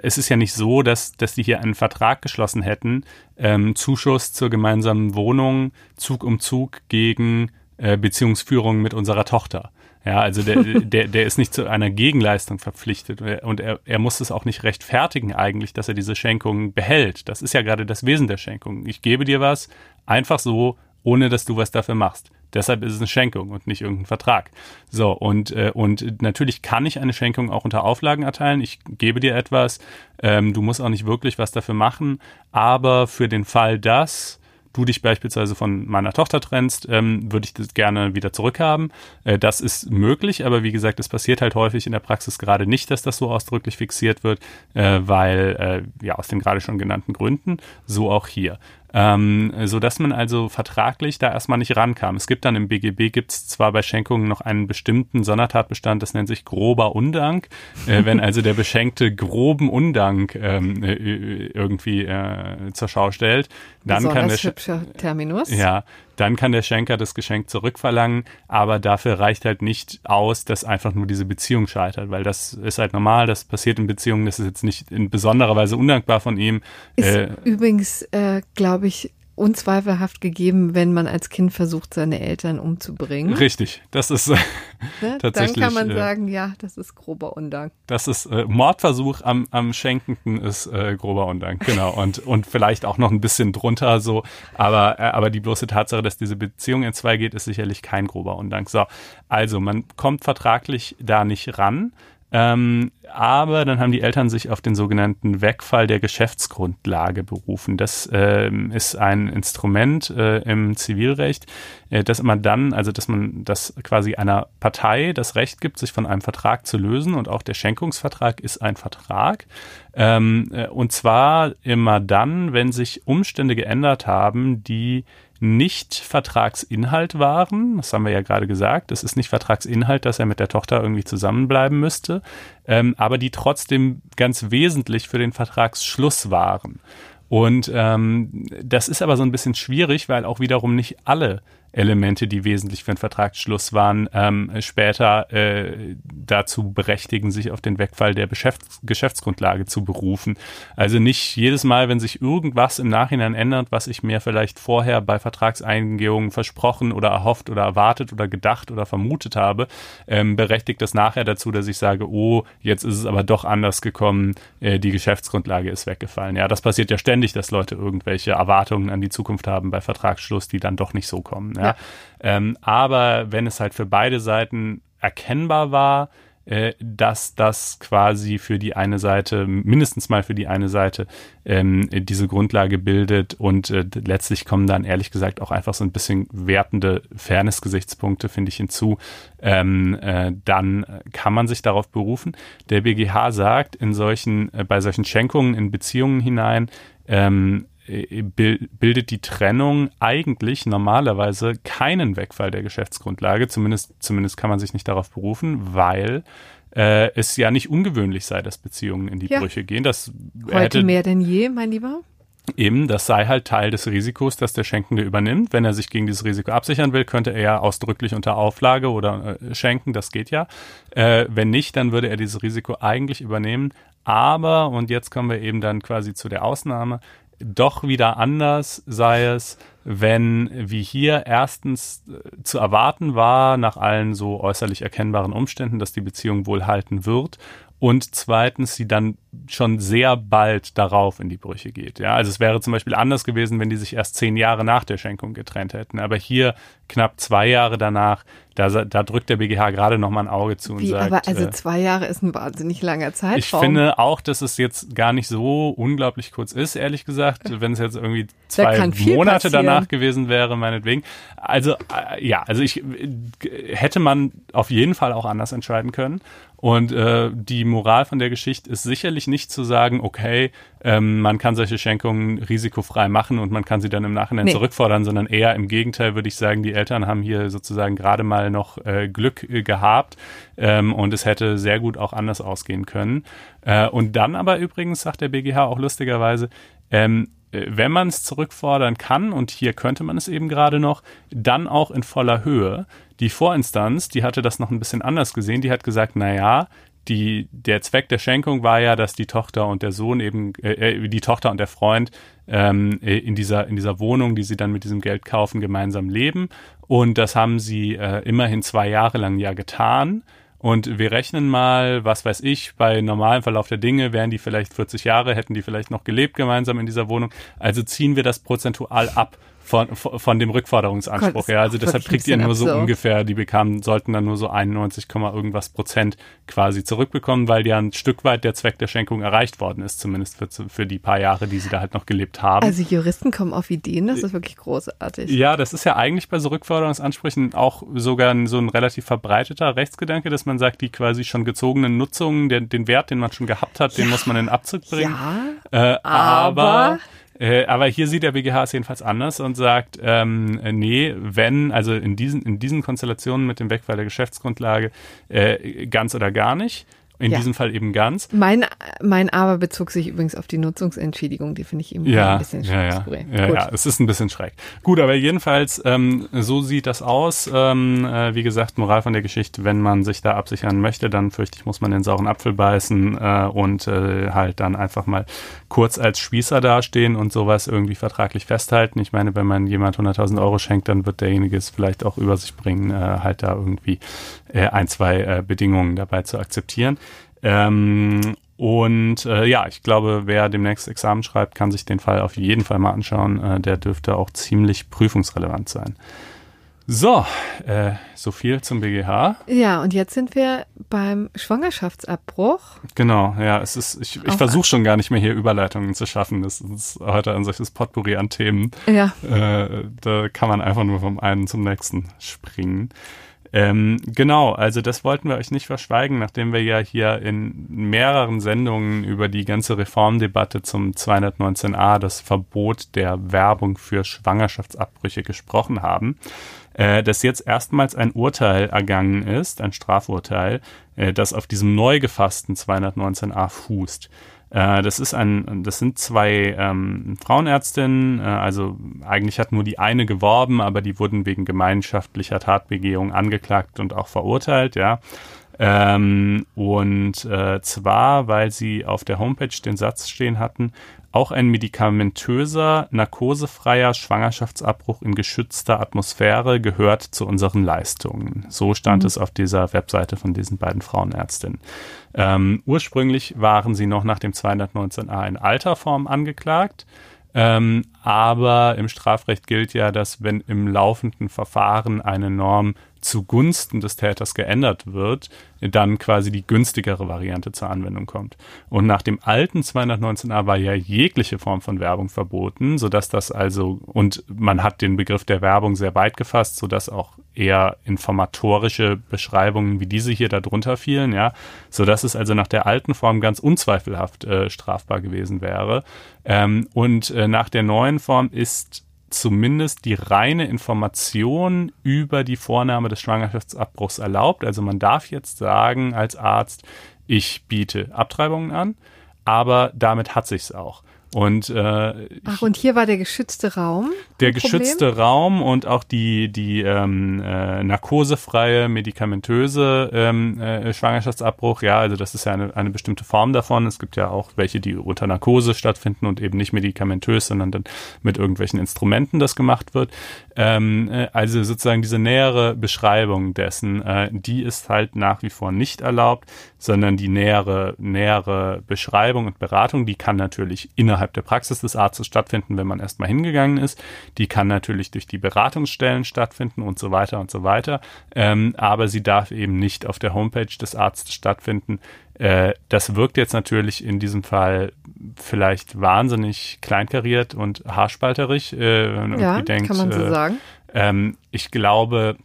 es ist ja nicht so, dass dass die hier einen Vertrag geschlossen hätten, ähm, Zuschuss zur gemeinsamen Wohnung Zug um Zug gegen äh, Beziehungsführung mit unserer Tochter. Ja, also der, <laughs> der, der ist nicht zu einer Gegenleistung verpflichtet und er, er muss es auch nicht rechtfertigen eigentlich, dass er diese Schenkung behält. Das ist ja gerade das Wesen der Schenkung. Ich gebe dir was einfach so, ohne dass du was dafür machst. Deshalb ist es eine Schenkung und nicht irgendein Vertrag. So, und, äh, und natürlich kann ich eine Schenkung auch unter Auflagen erteilen. Ich gebe dir etwas, ähm, du musst auch nicht wirklich was dafür machen, aber für den Fall, dass du dich beispielsweise von meiner Tochter trennst, ähm, würde ich das gerne wieder zurückhaben. Äh, das ist möglich, aber wie gesagt, es passiert halt häufig in der Praxis gerade nicht, dass das so ausdrücklich fixiert wird, äh, weil äh, ja aus den gerade schon genannten Gründen, so auch hier. Ähm, so dass man also vertraglich da erstmal nicht rankam. Es gibt dann im BGB gibt es zwar bei Schenkungen noch einen bestimmten Sondertatbestand, das nennt sich grober Undank. Äh, wenn also der Beschenkte groben Undank ähm, äh, irgendwie äh, zur Schau stellt, dann Besonders kann der hübscher Terminus. ja, dann kann der Schenker das Geschenk zurückverlangen, aber dafür reicht halt nicht aus, dass einfach nur diese Beziehung scheitert, weil das ist halt normal, das passiert in Beziehungen, das ist jetzt nicht in besonderer Weise undankbar von ihm. Ist Äh, übrigens, äh, glaube ich, unzweifelhaft gegeben, wenn man als Kind versucht, seine Eltern umzubringen. richtig, das ist <laughs> Ne? Dann tatsächlich, kann man äh, sagen, ja, das ist grober Undank. Das ist äh, Mordversuch am, am Schenkenden ist äh, grober Undank, genau. <laughs> Und, und vielleicht auch noch ein bisschen drunter so. Aber, äh, aber die bloße Tatsache, dass diese Beziehung in zwei geht, ist sicherlich kein grober Undank. So, also man kommt vertraglich da nicht ran. Ähm, aber dann haben die Eltern sich auf den sogenannten Wegfall der Geschäftsgrundlage berufen. Das ähm, ist ein Instrument äh, im Zivilrecht, äh, dass man dann, also dass man das quasi einer Partei das Recht gibt, sich von einem Vertrag zu lösen und auch der Schenkungsvertrag ist ein Vertrag. Ähm, äh, und zwar immer dann, wenn sich Umstände geändert haben, die nicht Vertragsinhalt waren. Das haben wir ja gerade gesagt. Es ist nicht Vertragsinhalt, dass er mit der Tochter irgendwie zusammenbleiben müsste, ähm, aber die trotzdem ganz wesentlich für den Vertragsschluss waren. Und ähm, das ist aber so ein bisschen schwierig, weil auch wiederum nicht alle Elemente, die wesentlich für den Vertragsschluss waren, ähm, später äh, dazu berechtigen, sich auf den Wegfall der Geschäfts Geschäftsgrundlage zu berufen. Also nicht jedes Mal, wenn sich irgendwas im Nachhinein ändert, was ich mir vielleicht vorher bei Vertragseingehungen versprochen oder erhofft oder erwartet oder gedacht oder vermutet habe, ähm, berechtigt das nachher dazu, dass ich sage, oh, jetzt ist es aber doch anders gekommen, äh, die Geschäftsgrundlage ist weggefallen. Ja, das passiert ja ständig, dass Leute irgendwelche Erwartungen an die Zukunft haben bei Vertragsschluss, die dann doch nicht so kommen. Ja. Ja. Ähm, aber wenn es halt für beide Seiten erkennbar war, äh, dass das quasi für die eine Seite, mindestens mal für die eine Seite, ähm, diese Grundlage bildet und äh, letztlich kommen dann ehrlich gesagt auch einfach so ein bisschen wertende Fairness-Gesichtspunkte, finde ich, hinzu, ähm, äh, dann kann man sich darauf berufen. Der BGH sagt, in solchen, äh, bei solchen Schenkungen in Beziehungen hinein, ähm, äh, bildet die Trennung eigentlich normalerweise keinen Wegfall der Geschäftsgrundlage. Zumindest, zumindest kann man sich nicht darauf berufen, weil äh, es ja nicht ungewöhnlich sei, dass Beziehungen in die Ja. Brüche gehen. Das Heute hätte mehr denn je, mein Lieber. eben, das sei halt Teil des Risikos, das der Schenkende übernimmt. Wenn er sich gegen dieses Risiko absichern will, könnte er ja ausdrücklich unter Auflage oder äh, schenken, das geht ja. Äh, wenn nicht, dann würde er dieses Risiko eigentlich übernehmen. Aber, und jetzt kommen wir eben dann quasi zu der Ausnahme, doch wieder anders sei es, wenn wie hier erstens äh, zu erwarten war, nach allen so äußerlich erkennbaren Umständen, dass die Beziehung wohl halten wird und zweitens sie dann schon sehr bald darauf in die Brüche geht. Ja, also es wäre zum Beispiel anders gewesen, wenn die sich erst zehn Jahre nach der Schenkung getrennt hätten. Aber hier knapp zwei Jahre danach, da, da drückt der BGH gerade noch mal ein Auge zu und Wie, sagt, aber also äh, zwei Jahre ist ein wahnsinnig langer Zeitraum. ich finde auch, dass es jetzt gar nicht so unglaublich kurz ist, ehrlich gesagt. Wenn es jetzt irgendwie zwei viel Monate danach gewesen wäre, meinetwegen. Also, äh, ja, also ich äh, hätte man auf jeden Fall auch anders entscheiden können. Und äh, die Moral von der Geschichte ist sicherlich nicht zu sagen, okay, ähm, man kann solche Schenkungen risikofrei machen und man kann sie dann im Nachhinein Nee. zurückfordern, sondern eher im Gegenteil würde ich sagen, die Eltern haben hier sozusagen gerade mal noch äh, Glück äh, gehabt ähm, und es hätte sehr gut auch anders ausgehen können. Äh, und dann aber übrigens sagt der BGH auch lustigerweise, ähm, äh, wenn man es zurückfordern kann, und hier könnte man es eben gerade noch, dann auch in voller Höhe. Die Vorinstanz, die hatte das noch ein bisschen anders gesehen, die hat gesagt, na ja, die, der Zweck der Schenkung war ja, dass die Tochter und der Sohn eben, äh, äh, die Tochter und der Freund ähm, äh, in dieser in dieser Wohnung, die sie dann mit diesem Geld kaufen, gemeinsam leben. Und das haben sie äh, immerhin zwei Jahre lang ja getan. Und wir rechnen mal, was weiß ich, bei normalem Verlauf der Dinge wären die vielleicht 40 Jahre, hätten die vielleicht noch gelebt gemeinsam in dieser Wohnung. Also ziehen wir das prozentual ab von, von dem Rückforderungsanspruch. Gott, ja, also deshalb kriegt ihr nur so absurd. ungefähr, die bekamen, sollten dann nur so 91, Komma irgendwas Prozent quasi zurückbekommen, weil ja ein Stück weit der Zweck der Schenkung erreicht worden ist, zumindest für, für die paar Jahre, die sie da halt noch gelebt haben. Also Juristen kommen auf Ideen, das ist wirklich großartig. Ja, das ist ja eigentlich bei so Rückforderungsansprüchen auch sogar so ein relativ verbreiteter Rechtsgedanke, dass man sagt, die quasi schon gezogenen Nutzungen, den, den Wert, den man schon gehabt hat, den muss man in Abzug bringen. Ja, Äh, aber, aber- Äh, aber hier sieht der BGH es jedenfalls anders und sagt, ähm, nee, wenn, also in diesen, in diesen Konstellationen mit dem Wegfall der Geschäftsgrundlage äh, ganz oder gar nicht. In ja. diesem Fall eben ganz. Mein, mein Aber bezog sich übrigens auf die Nutzungsentschädigung, die finde ich eben ja, ein bisschen schräg. Ja, ja, ja, ja, es ist ein bisschen schräg. Gut, aber jedenfalls, ähm, so sieht das aus. Ähm, äh, wie gesagt, Moral von der Geschichte, wenn man sich da absichern möchte, dann fürchte ich, muss man den sauren Apfel beißen äh, und äh, halt dann einfach mal kurz als Spießer dastehen und sowas irgendwie vertraglich festhalten. Ich meine, wenn man jemand 100.000 Euro schenkt, dann wird derjenige es vielleicht auch über sich bringen, äh, halt da irgendwie äh, ein, zwei äh, Bedingungen dabei zu akzeptieren. Ähm, und äh, ja, ich glaube, wer demnächst Examen schreibt, kann sich den Fall auf jeden Fall mal anschauen. Äh, der dürfte auch ziemlich prüfungsrelevant sein. So, äh, so viel zum BGH. Ja, und jetzt sind wir beim Schwangerschaftsabbruch. Genau, ja, es ist, ich, ich versuche schon gar nicht mehr hier Überleitungen zu schaffen. Das ist heute ein solches Potpourri an Themen. Ja. Äh, da kann man einfach nur vom einen zum nächsten springen. Ähm, genau, also das wollten wir euch nicht verschweigen, nachdem wir ja hier in mehreren Sendungen über die ganze Reformdebatte zum 219a, das Verbot der Werbung für Schwangerschaftsabbrüche gesprochen haben, äh, dass jetzt erstmals ein Urteil ergangen ist, ein Strafurteil, äh, das auf diesem neu gefassten 219a fußt. Äh, das ist ein, das sind zwei ähm, Frauenärztinnen, äh, also eigentlich hat nur die eine geworben, aber die wurden wegen gemeinschaftlicher Tatbegehung angeklagt und auch verurteilt, ja. Ähm, und äh, zwar, weil sie auf der Homepage den Satz stehen hatten, auch ein medikamentöser, narkosefreier Schwangerschaftsabbruch in geschützter Atmosphäre gehört zu unseren Leistungen. So stand mhm. es auf dieser Webseite von diesen beiden Frauenärztinnen. Ähm, ursprünglich waren sie noch nach dem 219a in alter Form angeklagt. Ähm, aber im Strafrecht gilt ja, dass wenn im laufenden Verfahren eine Norm zugunsten des Täters geändert wird, dann quasi die günstigere Variante zur Anwendung kommt. Und nach dem alten 219a war ja jegliche Form von Werbung verboten, sodass das also, und man hat den Begriff der Werbung sehr weit gefasst, sodass auch eher informatorische Beschreibungen wie diese hier darunter fielen, ja, sodass es also nach der alten Form ganz unzweifelhaft äh, strafbar gewesen wäre. Ähm, und äh, nach der neuen Form ist zumindest die reine Information über die Vornahme des Schwangerschaftsabbruchs erlaubt. Also man darf jetzt sagen als Arzt, ich biete Abtreibungen an, aber damit hat sich's auch. Und, äh, Ach, und hier war der geschützte Raum? Der geschützte Problem? Raum und auch die, die ähm, äh, narkosefreie, medikamentöse ähm, äh, Schwangerschaftsabbruch. Ja, also das ist ja eine, eine bestimmte Form davon. Es gibt ja auch welche, die unter Narkose stattfinden und eben nicht medikamentös, sondern dann mit irgendwelchen Instrumenten das gemacht wird. Ähm, äh, also sozusagen diese nähere Beschreibung dessen, äh, die ist halt nach wie vor nicht erlaubt, sondern die nähere, nähere Beschreibung und Beratung, die kann natürlich innerhalb innerhalb der Praxis des Arztes stattfinden, wenn man erstmal hingegangen ist. Die kann natürlich durch die Beratungsstellen stattfinden und so weiter und so weiter. Ähm, aber sie darf eben nicht auf der Homepage des Arztes stattfinden. Äh, das wirkt jetzt natürlich in diesem Fall vielleicht wahnsinnig kleinkariert und haarspalterig. Äh, ja, denkt, kann man so äh, sagen. Ähm, ich glaube,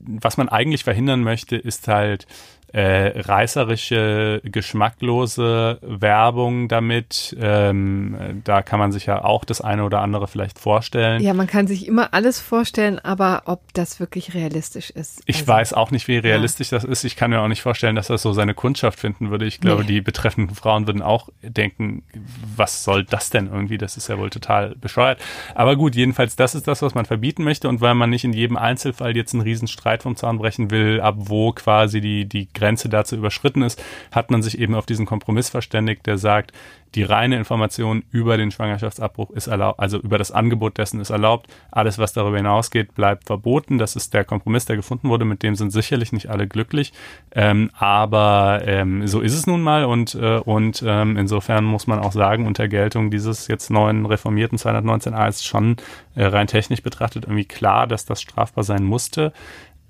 was man eigentlich verhindern möchte, ist halt äh, reißerische, geschmacklose Werbung damit. Ähm, da kann man sich ja auch das eine oder andere vielleicht vorstellen. Ja, man kann sich immer alles vorstellen, aber ob das wirklich realistisch ist. Ich also, weiß auch nicht, wie realistisch ja. das ist. Ich kann mir auch nicht vorstellen, dass das so seine Kundschaft finden würde. Ich glaube, nee. die betreffenden Frauen würden auch denken, was soll das denn irgendwie? Das ist ja wohl total bescheuert. Aber gut, jedenfalls, das ist das, was man verbieten möchte. Und weil man nicht in jedem Einzelfall jetzt einen riesen Streit vom Zaun brechen will, ab wo quasi die, die Grenze dazu überschritten ist, hat man sich eben auf diesen Kompromiss verständigt, der sagt, die reine Information über den Schwangerschaftsabbruch ist erlaubt, also über das Angebot dessen ist erlaubt. Alles, was darüber hinausgeht, bleibt verboten. Das ist der Kompromiss, der gefunden wurde. Mit dem sind sicherlich nicht alle glücklich. Ähm, aber ähm, so ist es nun mal und, äh, und ähm, insofern muss man auch sagen, unter Geltung dieses jetzt neuen reformierten 219a ist schon äh, rein technisch betrachtet irgendwie klar, dass das strafbar sein musste.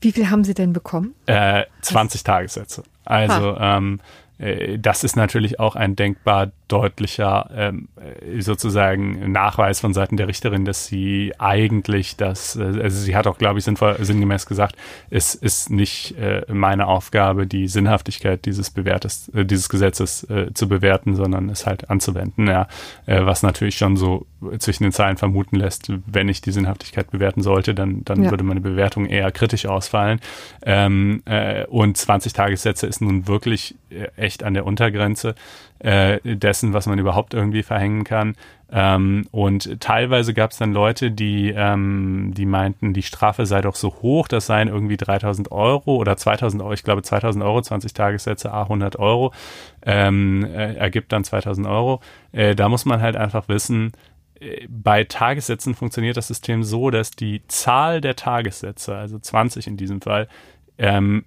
Wie viel haben Sie denn bekommen? Äh, 20 Was? Tagessätze. Also ähm, äh, das ist natürlich auch ein denkbar deutlicher ähm, äh, sozusagen Nachweis von Seiten der Richterin, dass sie eigentlich das, äh, also sie hat auch, glaube ich, sinnvoll, sinngemäß gesagt, es ist nicht äh, meine Aufgabe, die Sinnhaftigkeit dieses Bewertes, äh, dieses Gesetzes äh, zu bewerten, sondern es halt anzuwenden, ja, äh, was natürlich schon so zwischen den Zeilen vermuten lässt, wenn ich die Sinnhaftigkeit bewerten sollte, dann, dann ja. würde meine Bewertung eher kritisch ausfallen. Ähm, äh, und 20 Tagessätze ist nun wirklich äh, echt an der Untergrenze äh, dessen, was man überhaupt irgendwie verhängen kann. Ähm, und teilweise gab es dann Leute, die, ähm, die meinten, die Strafe sei doch so hoch, das seien irgendwie 3000 Euro oder 2000 Euro, ich glaube 2000 Euro, 20 Tagessätze, a 100 Euro, ähm, äh, ergibt dann 2000 Euro. Äh, da muss man halt einfach wissen, äh, bei Tagessätzen funktioniert das System so, dass die Zahl der Tagessätze, also 20 in diesem Fall, ähm,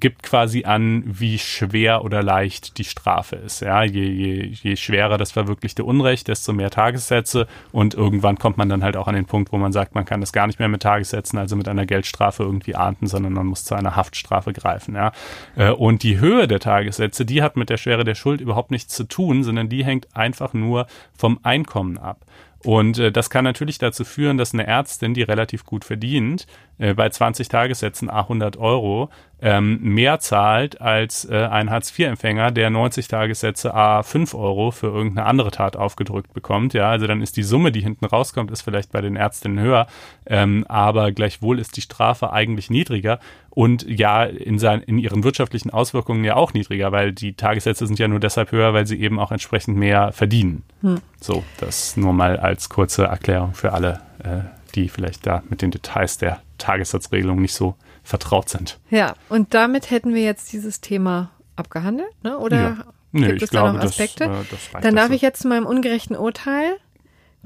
gibt quasi an, wie schwer oder leicht die Strafe ist. Ja, je, je, je schwerer das verwirklichte Unrecht, desto mehr Tagessätze und irgendwann kommt man dann halt auch an den Punkt, wo man sagt, man kann das gar nicht mehr mit Tagessätzen, also mit einer Geldstrafe irgendwie ahnden, sondern man muss zu einer Haftstrafe greifen. Ja, äh, und die Höhe der Tagessätze, die hat mit der Schwere der Schuld überhaupt nichts zu tun, sondern die hängt einfach nur vom Einkommen ab. Und äh, das kann natürlich dazu führen, dass eine Ärztin, die relativ gut verdient, äh, bei 20 Tagessätzen a 100 Euro ähm, mehr zahlt als äh, ein Hartz-IV-Empfänger, der 90 Tagessätze a 5 Euro für irgendeine andere Tat aufgedrückt bekommt. Ja, also dann ist die Summe, die hinten rauskommt, ist vielleicht bei den Ärztinnen höher, ähm, aber gleichwohl ist die Strafe eigentlich niedriger und ja in, sein, in ihren wirtschaftlichen Auswirkungen ja auch niedriger, weil die Tagessätze sind ja nur deshalb höher, weil sie eben auch entsprechend mehr verdienen. Hm. So, das nur mal als kurze Erklärung für alle, äh, die vielleicht da mit den Details der Tagessatzregelung nicht so vertraut sind. Ja, und damit hätten wir jetzt dieses Thema abgehandelt, ne? oder ja. nee, gibt es da glaube, noch Aspekte? Das, äh, das Dann darf so. ich jetzt zu meinem ungerechten Urteil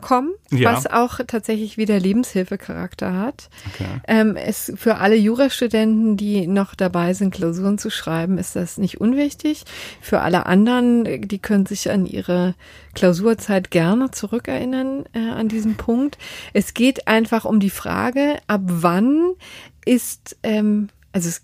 kommen, ja. was auch tatsächlich wieder Lebenshilfecharakter hat. Okay. Ähm, es für alle Jurastudenten, die noch dabei sind, Klausuren zu schreiben, ist das nicht unwichtig. Für alle anderen, die können sich an ihre Klausurzeit gerne zurückerinnern äh, an diesem Punkt. Es geht einfach um die Frage, ab wann ist, ähm, also es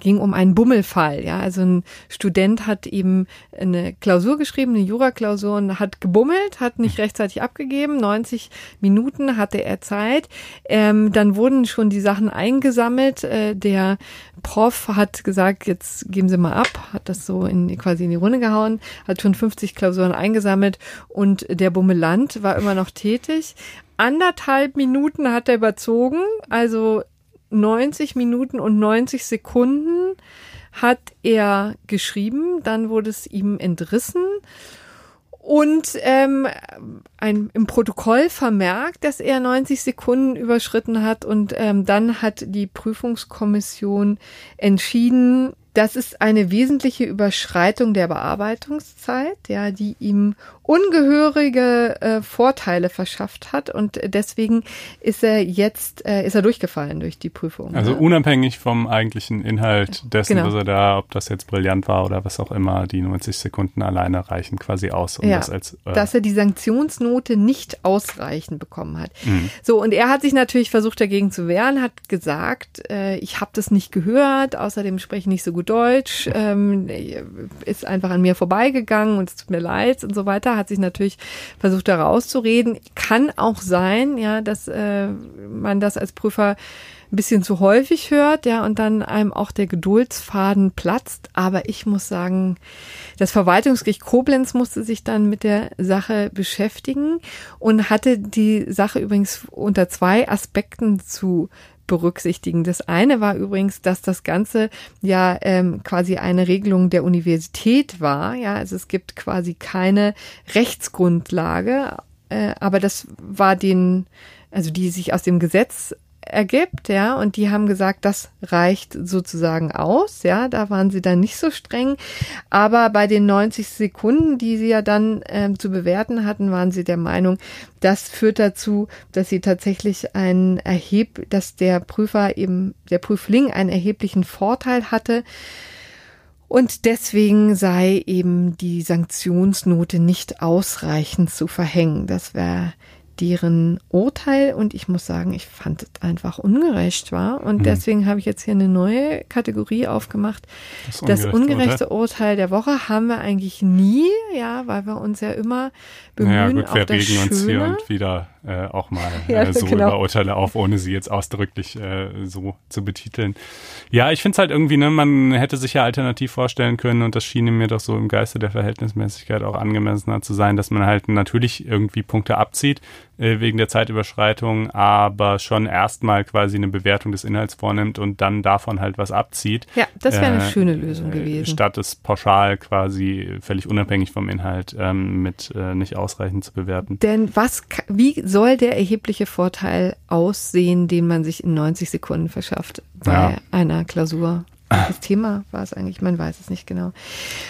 ging um einen Bummelfall. Ja, also ein Student hat eben eine Klausur geschrieben, eine Juraklausur und hat gebummelt, hat nicht rechtzeitig abgegeben. 90 Minuten hatte er Zeit. Ähm, dann wurden schon die Sachen eingesammelt. Äh, der Prof hat gesagt, jetzt geben Sie mal ab, hat das so in, quasi in die Runde gehauen, hat schon 50 Klausuren eingesammelt und der Bummeland war immer noch tätig. Anderthalb Minuten hat er überzogen, also 90 Minuten und 90 Sekunden hat er geschrieben, dann wurde es ihm entrissen. Und ähm, ein, im Protokoll vermerkt, dass er 90 Sekunden überschritten hat. Und ähm, dann hat die Prüfungskommission entschieden, das ist eine wesentliche Überschreitung der Bearbeitungszeit, ja, die ihm ungehörige äh, Vorteile verschafft hat und deswegen ist er jetzt äh, ist er durchgefallen durch die Prüfung. Also ja. unabhängig vom eigentlichen Inhalt dessen, genau. was er da, ob das jetzt brillant war oder was auch immer, die 90 Sekunden alleine reichen quasi aus, um ja, das als äh, dass er die Sanktionsnote nicht ausreichend bekommen hat. Mhm. So und er hat sich natürlich versucht dagegen zu wehren, hat gesagt, äh, ich habe das nicht gehört, außerdem spreche ich nicht so gut Deutsch, ähm, ist einfach an mir vorbeigegangen und es tut mir leid und so weiter hat sich natürlich versucht, da rauszureden. Kann auch sein, ja, dass äh, man das als Prüfer ein bisschen zu häufig hört, ja, und dann einem auch der Geduldsfaden platzt. Aber ich muss sagen, das Verwaltungsgericht Koblenz musste sich dann mit der Sache beschäftigen und hatte die Sache übrigens unter zwei Aspekten zu berücksichtigen. Das eine war übrigens, dass das Ganze ja ähm, quasi eine Regelung der Universität war. Ja, also es gibt quasi keine Rechtsgrundlage, äh, aber das war den, also die sich aus dem Gesetz ergibt, ja, und die haben gesagt, das reicht sozusagen aus, ja, da waren sie dann nicht so streng, aber bei den 90 Sekunden, die sie ja dann ähm, zu bewerten hatten, waren sie der Meinung, das führt dazu, dass sie tatsächlich ein Erheb, dass der Prüfer eben, der Prüfling einen erheblichen Vorteil hatte, und deswegen sei eben die Sanktionsnote nicht ausreichend zu verhängen. Das wäre deren Urteil und ich muss sagen, ich fand es einfach ungerecht war und Mhm. deswegen habe ich jetzt hier eine neue Kategorie aufgemacht. Das ungerechte Urteil der Woche haben wir eigentlich nie, ja, weil wir uns ja immer bemühen, Ja gut, wir das regen uns hier Schöne. und wieder äh, auch mal <laughs> Ja, äh, so genau. über Urteile auf, ohne sie jetzt ausdrücklich äh, so zu betiteln. Ja, ich finde es halt irgendwie, ne, man hätte sich ja alternativ vorstellen können und das schien mir doch so im Geiste der Verhältnismäßigkeit auch angemessener zu sein, dass man halt natürlich irgendwie Punkte abzieht wegen der Zeitüberschreitung, aber schon erstmal quasi eine Bewertung des Inhalts vornimmt und dann davon halt was abzieht. Ja, das wäre eine Äh, schöne Lösung äh, gewesen. Statt es pauschal quasi völlig unabhängig vom Inhalt ähm, mit äh, nicht ausreichend zu bewerten. Denn was, wie soll der erhebliche Vorteil aussehen, den man sich in 90 Sekunden verschafft bei Ja. einer Klausur? Das Thema war es eigentlich, man weiß es nicht genau.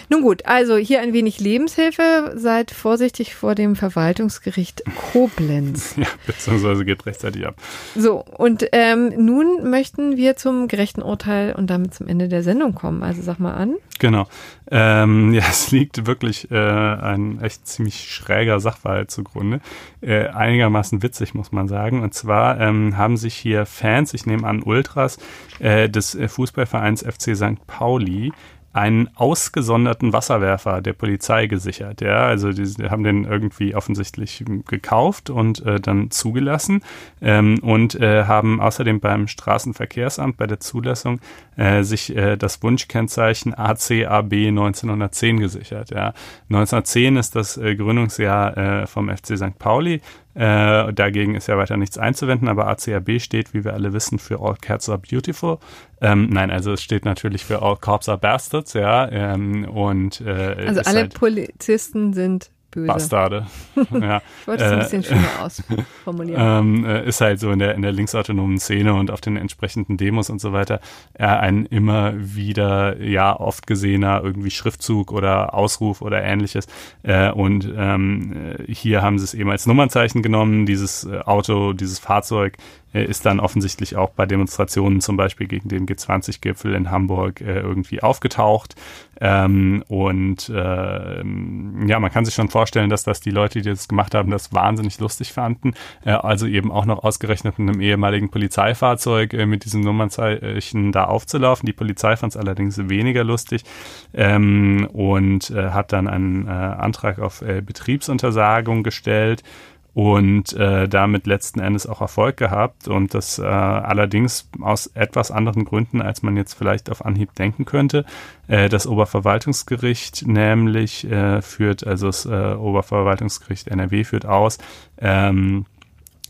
Nun gut, also hier ein wenig Lebenshilfe. Seid vorsichtig vor dem Verwaltungsgericht Koblenz. <laughs> Ja, beziehungsweise geht rechtzeitig ab. So, und ähm, nun möchten wir zum gerechten Urteil und damit zum Ende der Sendung kommen. Also sag mal an. Genau. Ähm, <laughs> ja, es liegt wirklich äh, ein echt ziemlich schräger Sachverhalt zugrunde. Äh, einigermaßen witzig, muss man sagen. Und zwar ähm, haben sich hier Fans, ich nehme an Ultras, äh, des äh, Fußballvereins FC St. Pauli einen ausgesonderten Wasserwerfer der Polizei gesichert. Ja, also die, die haben den irgendwie offensichtlich gekauft und äh, dann zugelassen ähm, und äh, haben außerdem beim Straßenverkehrsamt bei der Zulassung äh, sich äh, das Wunschkennzeichen ACAB 1910 gesichert. Ja. 1910 ist das äh, Gründungsjahr äh, vom FC St. Pauli. Äh, dagegen ist ja weiter nichts einzuwenden, aber ACAB steht, wie wir alle wissen, für All Cats Are Beautiful. Ähm, nein, also es steht natürlich für All Cops Are Bastards, ja. Ähm, und äh, Also alle halt Polizisten sind böse. Bastarde. <laughs> ja. Ich wollte es ein Äh, bisschen schöner ausformulieren. <laughs> ähm, äh, ist halt so in der, in der linksautonomen Szene und auf den entsprechenden Demos und so weiter äh, ein immer wieder, ja, oft gesehener irgendwie Schriftzug oder Ausruf oder ähnliches. Äh, und ähm, äh, hier haben sie es eben als Nummernzeichen genommen. Dieses äh, Auto, dieses Fahrzeug äh, ist dann offensichtlich auch bei Demonstrationen zum Beispiel gegen den G20-Gipfel in Hamburg äh, irgendwie aufgetaucht. Ähm, und äh, ja, man kann sich schon vorstellen, dass das die Leute, die das gemacht haben, das wahnsinnig lustig fanden. Äh, also eben auch noch ausgerechnet mit einem ehemaligen Polizeifahrzeug äh, mit diesem Nummernzeichen da aufzulaufen. Die Polizei fand es allerdings weniger lustig ähm, und äh, hat dann einen äh, Antrag auf Betriebsuntersagung gestellt und äh, damit letzten Endes auch Erfolg gehabt und das äh, allerdings aus etwas anderen Gründen, als man jetzt vielleicht auf Anhieb denken könnte. Äh, das Oberverwaltungsgericht nämlich äh, führt, also das äh, Oberverwaltungsgericht NRW führt aus, ähm,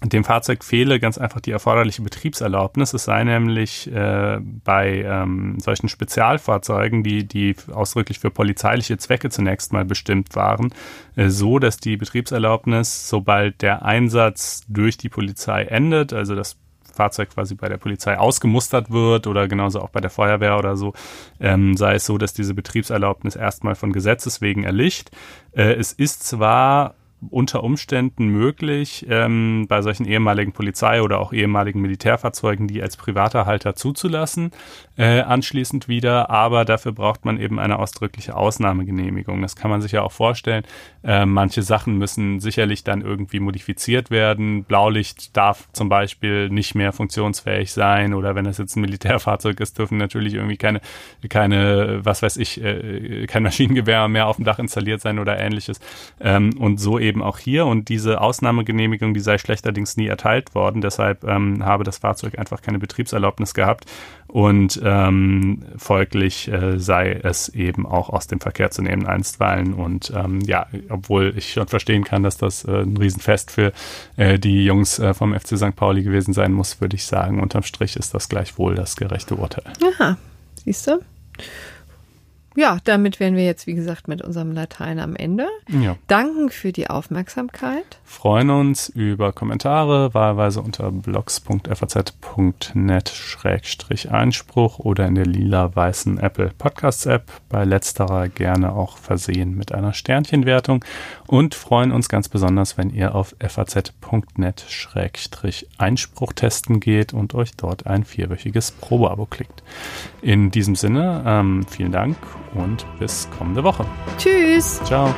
dem Fahrzeug fehle ganz einfach die erforderliche Betriebserlaubnis. Es sei nämlich äh, bei ähm, solchen Spezialfahrzeugen, die, die ausdrücklich für polizeiliche Zwecke zunächst mal bestimmt waren, äh, so, dass die Betriebserlaubnis, sobald der Einsatz durch die Polizei endet, also das Fahrzeug quasi bei der Polizei ausgemustert wird oder genauso auch bei der Feuerwehr oder so, ähm, sei es so, dass diese Betriebserlaubnis erstmal von Gesetzes wegen erlicht. Äh, es ist zwar unter Umständen möglich, ähm, bei solchen ehemaligen Polizei- oder auch ehemaligen Militärfahrzeugen, die als privater Halter zuzulassen, äh, anschließend wieder, aber dafür braucht man eben eine ausdrückliche Ausnahmegenehmigung. Das kann man sich ja auch vorstellen. Äh, manche Sachen müssen sicherlich dann irgendwie modifiziert werden. Blaulicht darf zum Beispiel nicht mehr funktionsfähig sein oder wenn es jetzt ein Militärfahrzeug ist, dürfen natürlich irgendwie keine, keine, was weiß ich, äh, kein Maschinengewehr mehr auf dem Dach installiert sein oder ähnliches. Ähm, und so eben auch hier. Und diese Ausnahmegenehmigung, die sei schlechterdings nie erteilt worden. Deshalb ähm, habe das Fahrzeug einfach keine Betriebserlaubnis gehabt. Und ähm, folglich äh, sei es eben auch aus dem Verkehr zu nehmen einstweilen. Und ähm, ja, obwohl ich schon verstehen kann, dass das äh, ein Riesenfest für äh, die Jungs äh, vom FC St. Pauli gewesen sein muss, würde ich sagen, unterm Strich ist das gleichwohl das gerechte Urteil. Aha, siehst du? Ja, damit wären wir jetzt, wie gesagt, mit unserem Latein am Ende. Ja. Danken für die Aufmerksamkeit. freuen uns über Kommentare, wahlweise unter blogs.faz.net-einspruch oder in der lila-weißen Apple Podcasts App. Bei letzterer gerne auch versehen mit einer Sternchenwertung und freuen uns ganz besonders, wenn ihr auf faz.net-einspruch testen geht und euch dort ein vierwöchiges Probeabo klickt. In diesem Sinne, ähm, vielen Dank und bis kommende Woche. Tschüss! Ciao.